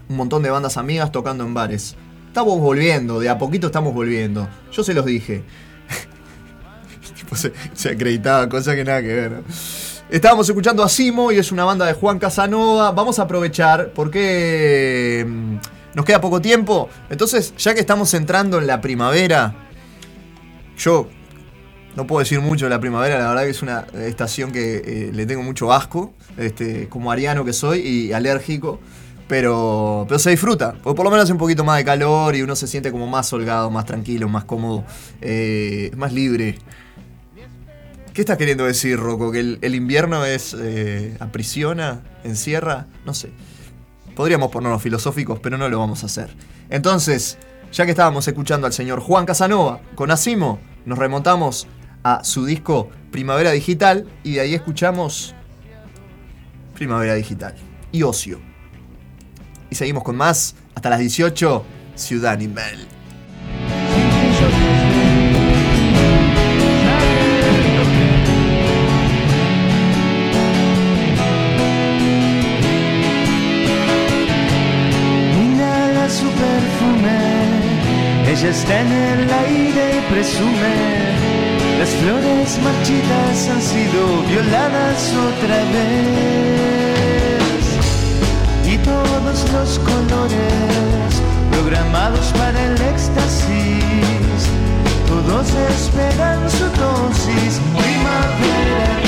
montón de bandas amigas tocando en bares. Estamos volviendo, de a poquito estamos volviendo. Yo se los dije. [laughs] Se, se acreditaba, cosa que nada que ver. Estábamos escuchando a Simo y es una banda de Juan Casanova. Vamos a aprovechar porque mm, nos queda poco tiempo. Entonces, ya que estamos entrando en la primavera, yo no puedo decir mucho de la primavera, la verdad que es una estación que eh, le tengo mucho asco, este, como ariano que soy y alérgico. Pero, pero se disfruta, porque por lo menos hace un poquito más de calor y uno se siente como más holgado, más tranquilo, más cómodo, eh, más libre. ¿Qué estás queriendo decir, Rocco? ¿Que el, invierno es eh, aprisiona, encierra? No sé. Podríamos ponernos filosóficos, pero no lo vamos a hacer. Entonces, ya que estábamos escuchando al señor Juan Casanova con Asimo, nos remontamos a su disco Primavera Digital y de ahí escuchamos Primavera Digital y Ocio. Y seguimos con más hasta las 18, Ciudad Animal. Ella está en el aire y presume. Las flores marchitas han sido violadas otra vez. Y todos los colores programados para el éxtasis, todos esperan su dosis. Primavera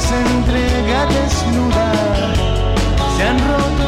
se entrega desnuda, se han roto.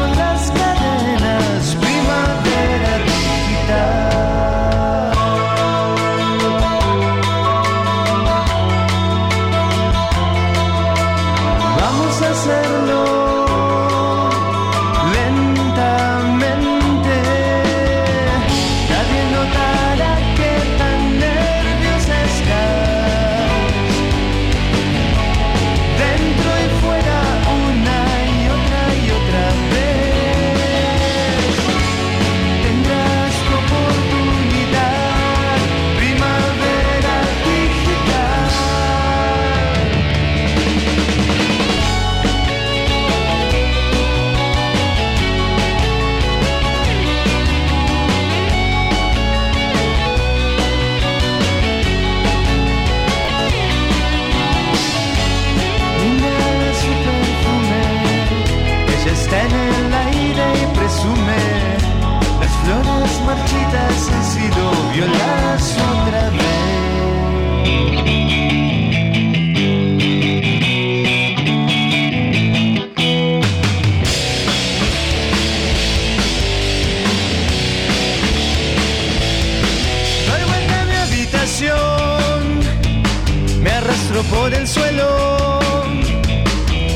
por el suelo.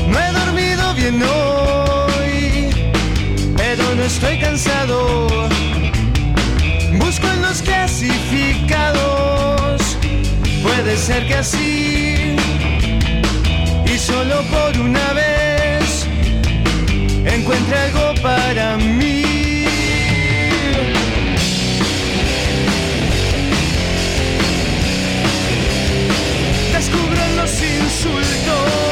No he dormido bien hoy, pero no estoy cansado. Busco en los clasificados, puede ser que así. Y solo por una vez encuentre algo para mí. insultos.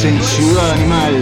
Estás en Ciudad Animal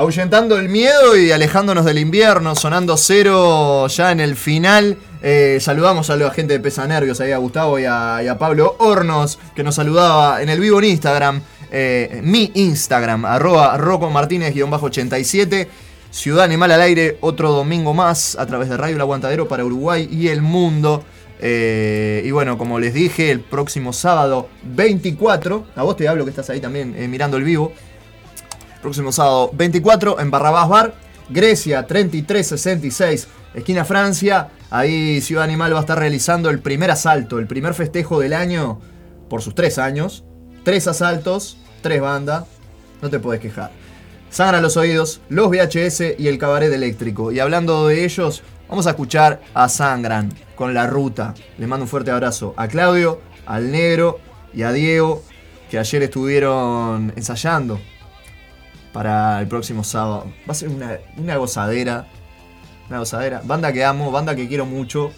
Ahuyentando el miedo y alejándonos del invierno, sonando cero ya en el final. Eh, saludamos a la gente de Pesa Nervios, ahí a Gustavo y a, Pablo Hornos, que nos saludaba en el vivo en Instagram. eh, mi Instagram, arroba Rocco Martínez-87. Ciudad Animal al aire, otro domingo más a través de Radio El Aguantadero para Uruguay y el mundo. Eh, y bueno, como les dije, el próximo sábado 24, a vos te hablo que estás ahí también mirando el vivo. Próximo sábado 24 en Barrabás Bar, Grecia 3366, esquina Francia. Ahí Ciudad Animal va a estar realizando el primer asalto, el primer festejo del año por sus tres años. Tres asaltos, tres bandas, no te puedes quejar. Sangran los oídos, los VHS y el cabaret eléctrico. Y hablando de ellos, vamos a escuchar a Sangran con la ruta. Les mando un fuerte abrazo a Claudio, al Negro y a Diego, que ayer estuvieron ensayando para el próximo sábado. Va a ser una, una gozadera. Una gozadera. Banda que amo, banda que quiero mucho.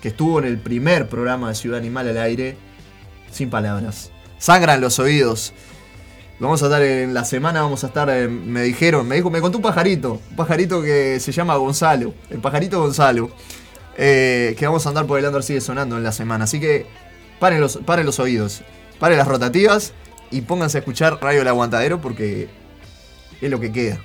Que estuvo en el primer programa de Ciudad Animal al aire. Sin palabras. Sangran los oídos. Vamos a estar en la semana, vamos a estar, eh, me dijeron, me dijo, me contó un pajarito, un pajarito que se llama Gonzalo, el pajarito Gonzalo, eh, que vamos a andar por el under sigue sonando en la semana. Así que paren los, paren los oídos, paren las rotativas y pónganse a escuchar Radio El Aguantadero porque es lo que queda.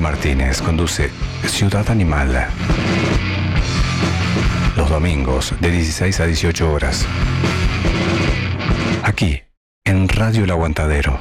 Martínez conduce Ciudad Animal. Los domingos de 16 a 18 horas. Aquí, en Radio El Aguantadero.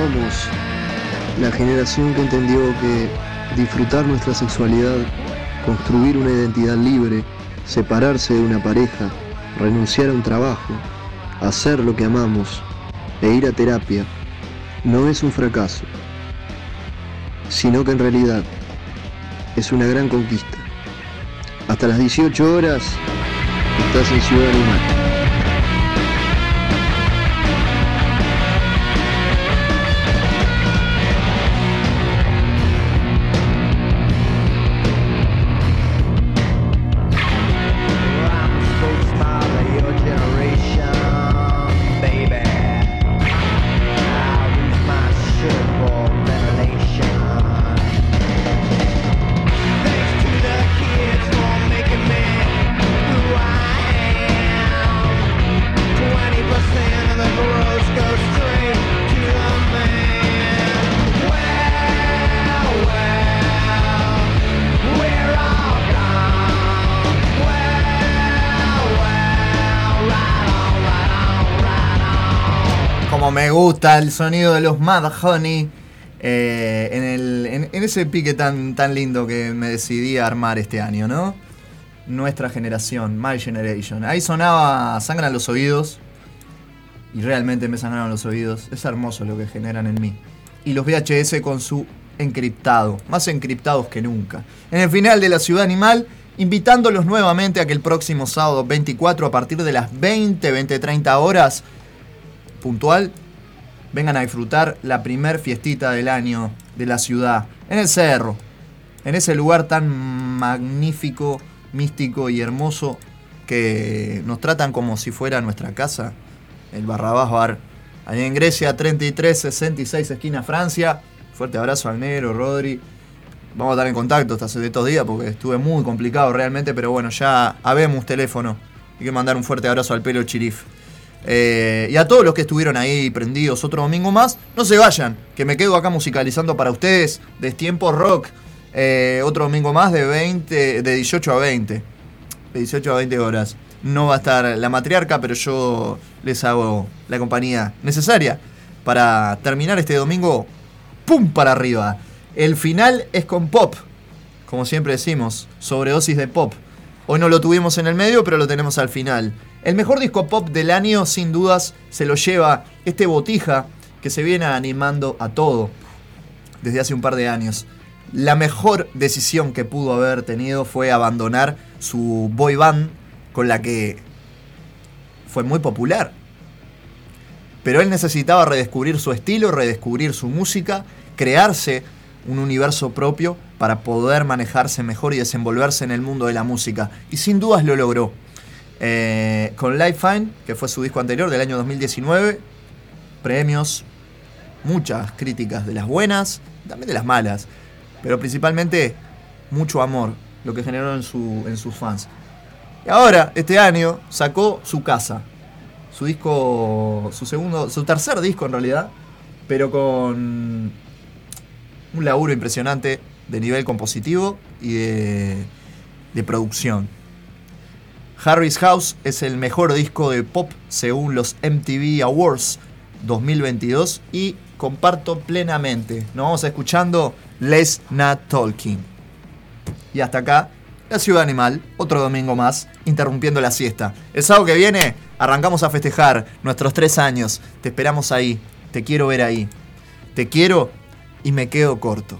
Somos la generación que entendió que disfrutar nuestra sexualidad, construir una identidad libre, separarse de una pareja, renunciar a un trabajo, hacer lo que amamos e ir a terapia no es un fracaso, sino que en realidad es una gran conquista. Hasta las 18 horas estás en Ciudad Animal. Gusta el sonido de los Mad Honey. eh, en, ese pique tan, tan lindo que me decidí a armar este año, ¿no? nuestra generación, My Generation. Ahí sonaba Sangran los oídos. Y realmente me sangraron los oídos. Es hermoso lo que generan en mí. Y los VHS con su encriptado, más encriptados que nunca. En el final de La Ciudad Animal, invitándolos nuevamente a que el próximo sábado 24 a partir de las 20, 20, 30 horas, puntual, vengan a disfrutar la primer fiestita del año de la ciudad, en el cerro, en ese lugar tan magnífico, místico y hermoso que nos tratan como si fuera nuestra casa, el Barrabás Bar. Ahí en Grecia, 3366, esquina Francia. Fuerte abrazo al negro, Rodri. Vamos a estar en contacto hasta estos días porque estuve muy complicado realmente, pero bueno, ya habemos teléfono. Hay que mandar un fuerte abrazo al pelo chirif. Eh, y a todos los que estuvieron ahí prendidos otro domingo más, no se vayan, que me quedo acá musicalizando para ustedes. Destiempo Rock, eh, otro domingo más de 20, de 18 a 20. De 18 a 20 horas. No va a estar la matriarca, pero yo les hago la compañía necesaria para terminar este domingo. ¡Pum! para arriba. El final es con pop. Como siempre decimos, sobredosis de pop. Hoy no lo tuvimos en el medio, pero lo tenemos al final. El mejor disco pop del año, sin dudas, se lo lleva este botija que se viene animando a todo desde hace un par de años. La mejor decisión que pudo haber tenido fue abandonar su boy band con la que fue muy popular. Pero él necesitaba redescubrir su estilo, redescubrir su música, crearse un universo propio para poder manejarse mejor y desenvolverse en el mundo de la música. Y sin dudas lo logró. Eh, con Life Fine, que fue su disco anterior del año 2019, premios, muchas críticas de las buenas, también de las malas, pero principalmente mucho amor, lo que generó en, su, en sus fans. Y ahora, este año, sacó su casa, su disco, su segundo, su tercer disco en realidad, pero con un laburo impresionante de nivel compositivo y de, producción. Harry's House es el mejor disco de pop según los MTV Awards 2022 y comparto plenamente. Nos vamos escuchando Let's Not Talking. Y hasta acá, La Ciudad Animal, otro domingo más, interrumpiendo la siesta. El sábado que viene arrancamos a festejar nuestros tres años. Te esperamos ahí, te quiero ver ahí. Te quiero y me quedo corto.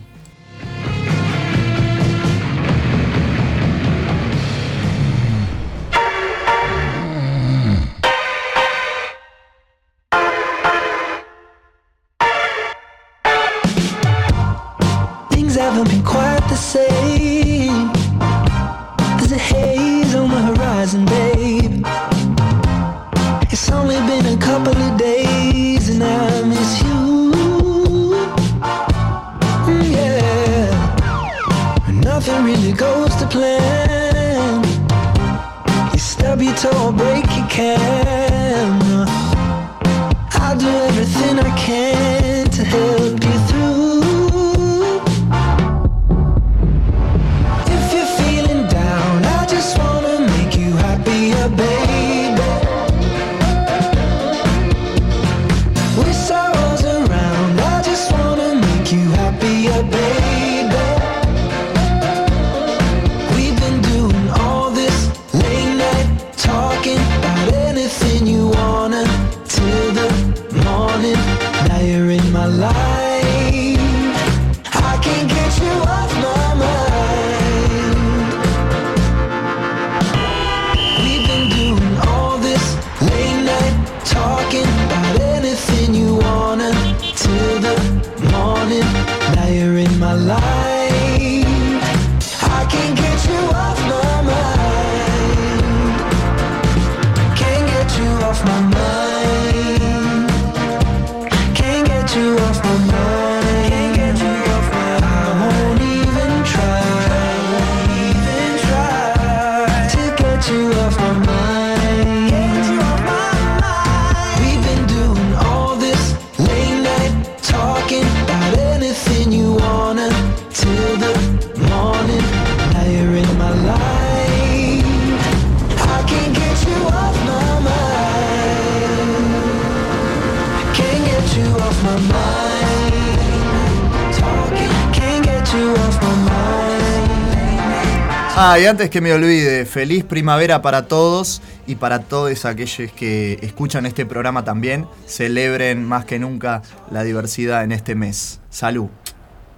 Y antes que me olvide, feliz primavera para todos y para todos aquellos que escuchan este programa también. Celebren más que nunca la diversidad en este mes. Salud.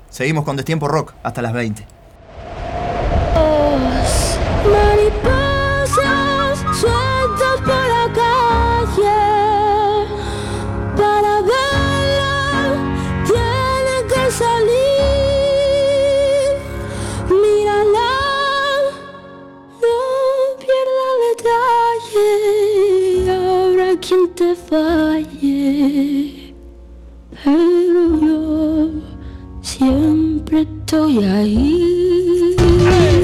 Seguimos con Destiempo Rock hasta las 20. Te falle Pero yo siempre estoy ahí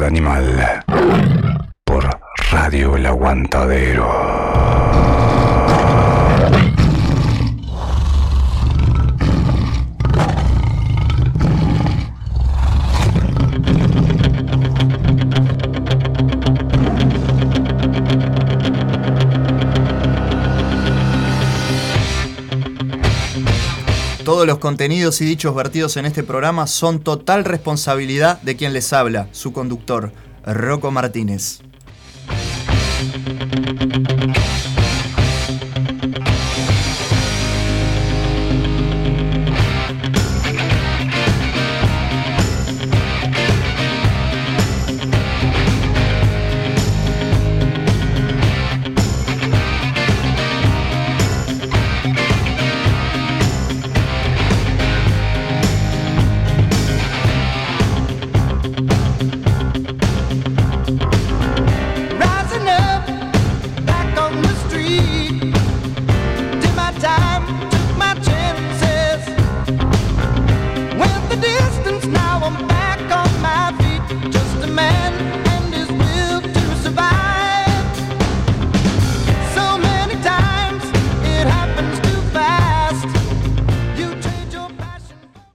Animal por Radio El Aguantadero. Todos los contenidos y dichos vertidos en este programa son total responsabilidad de quien les habla, su conductor, Rocco Martínez.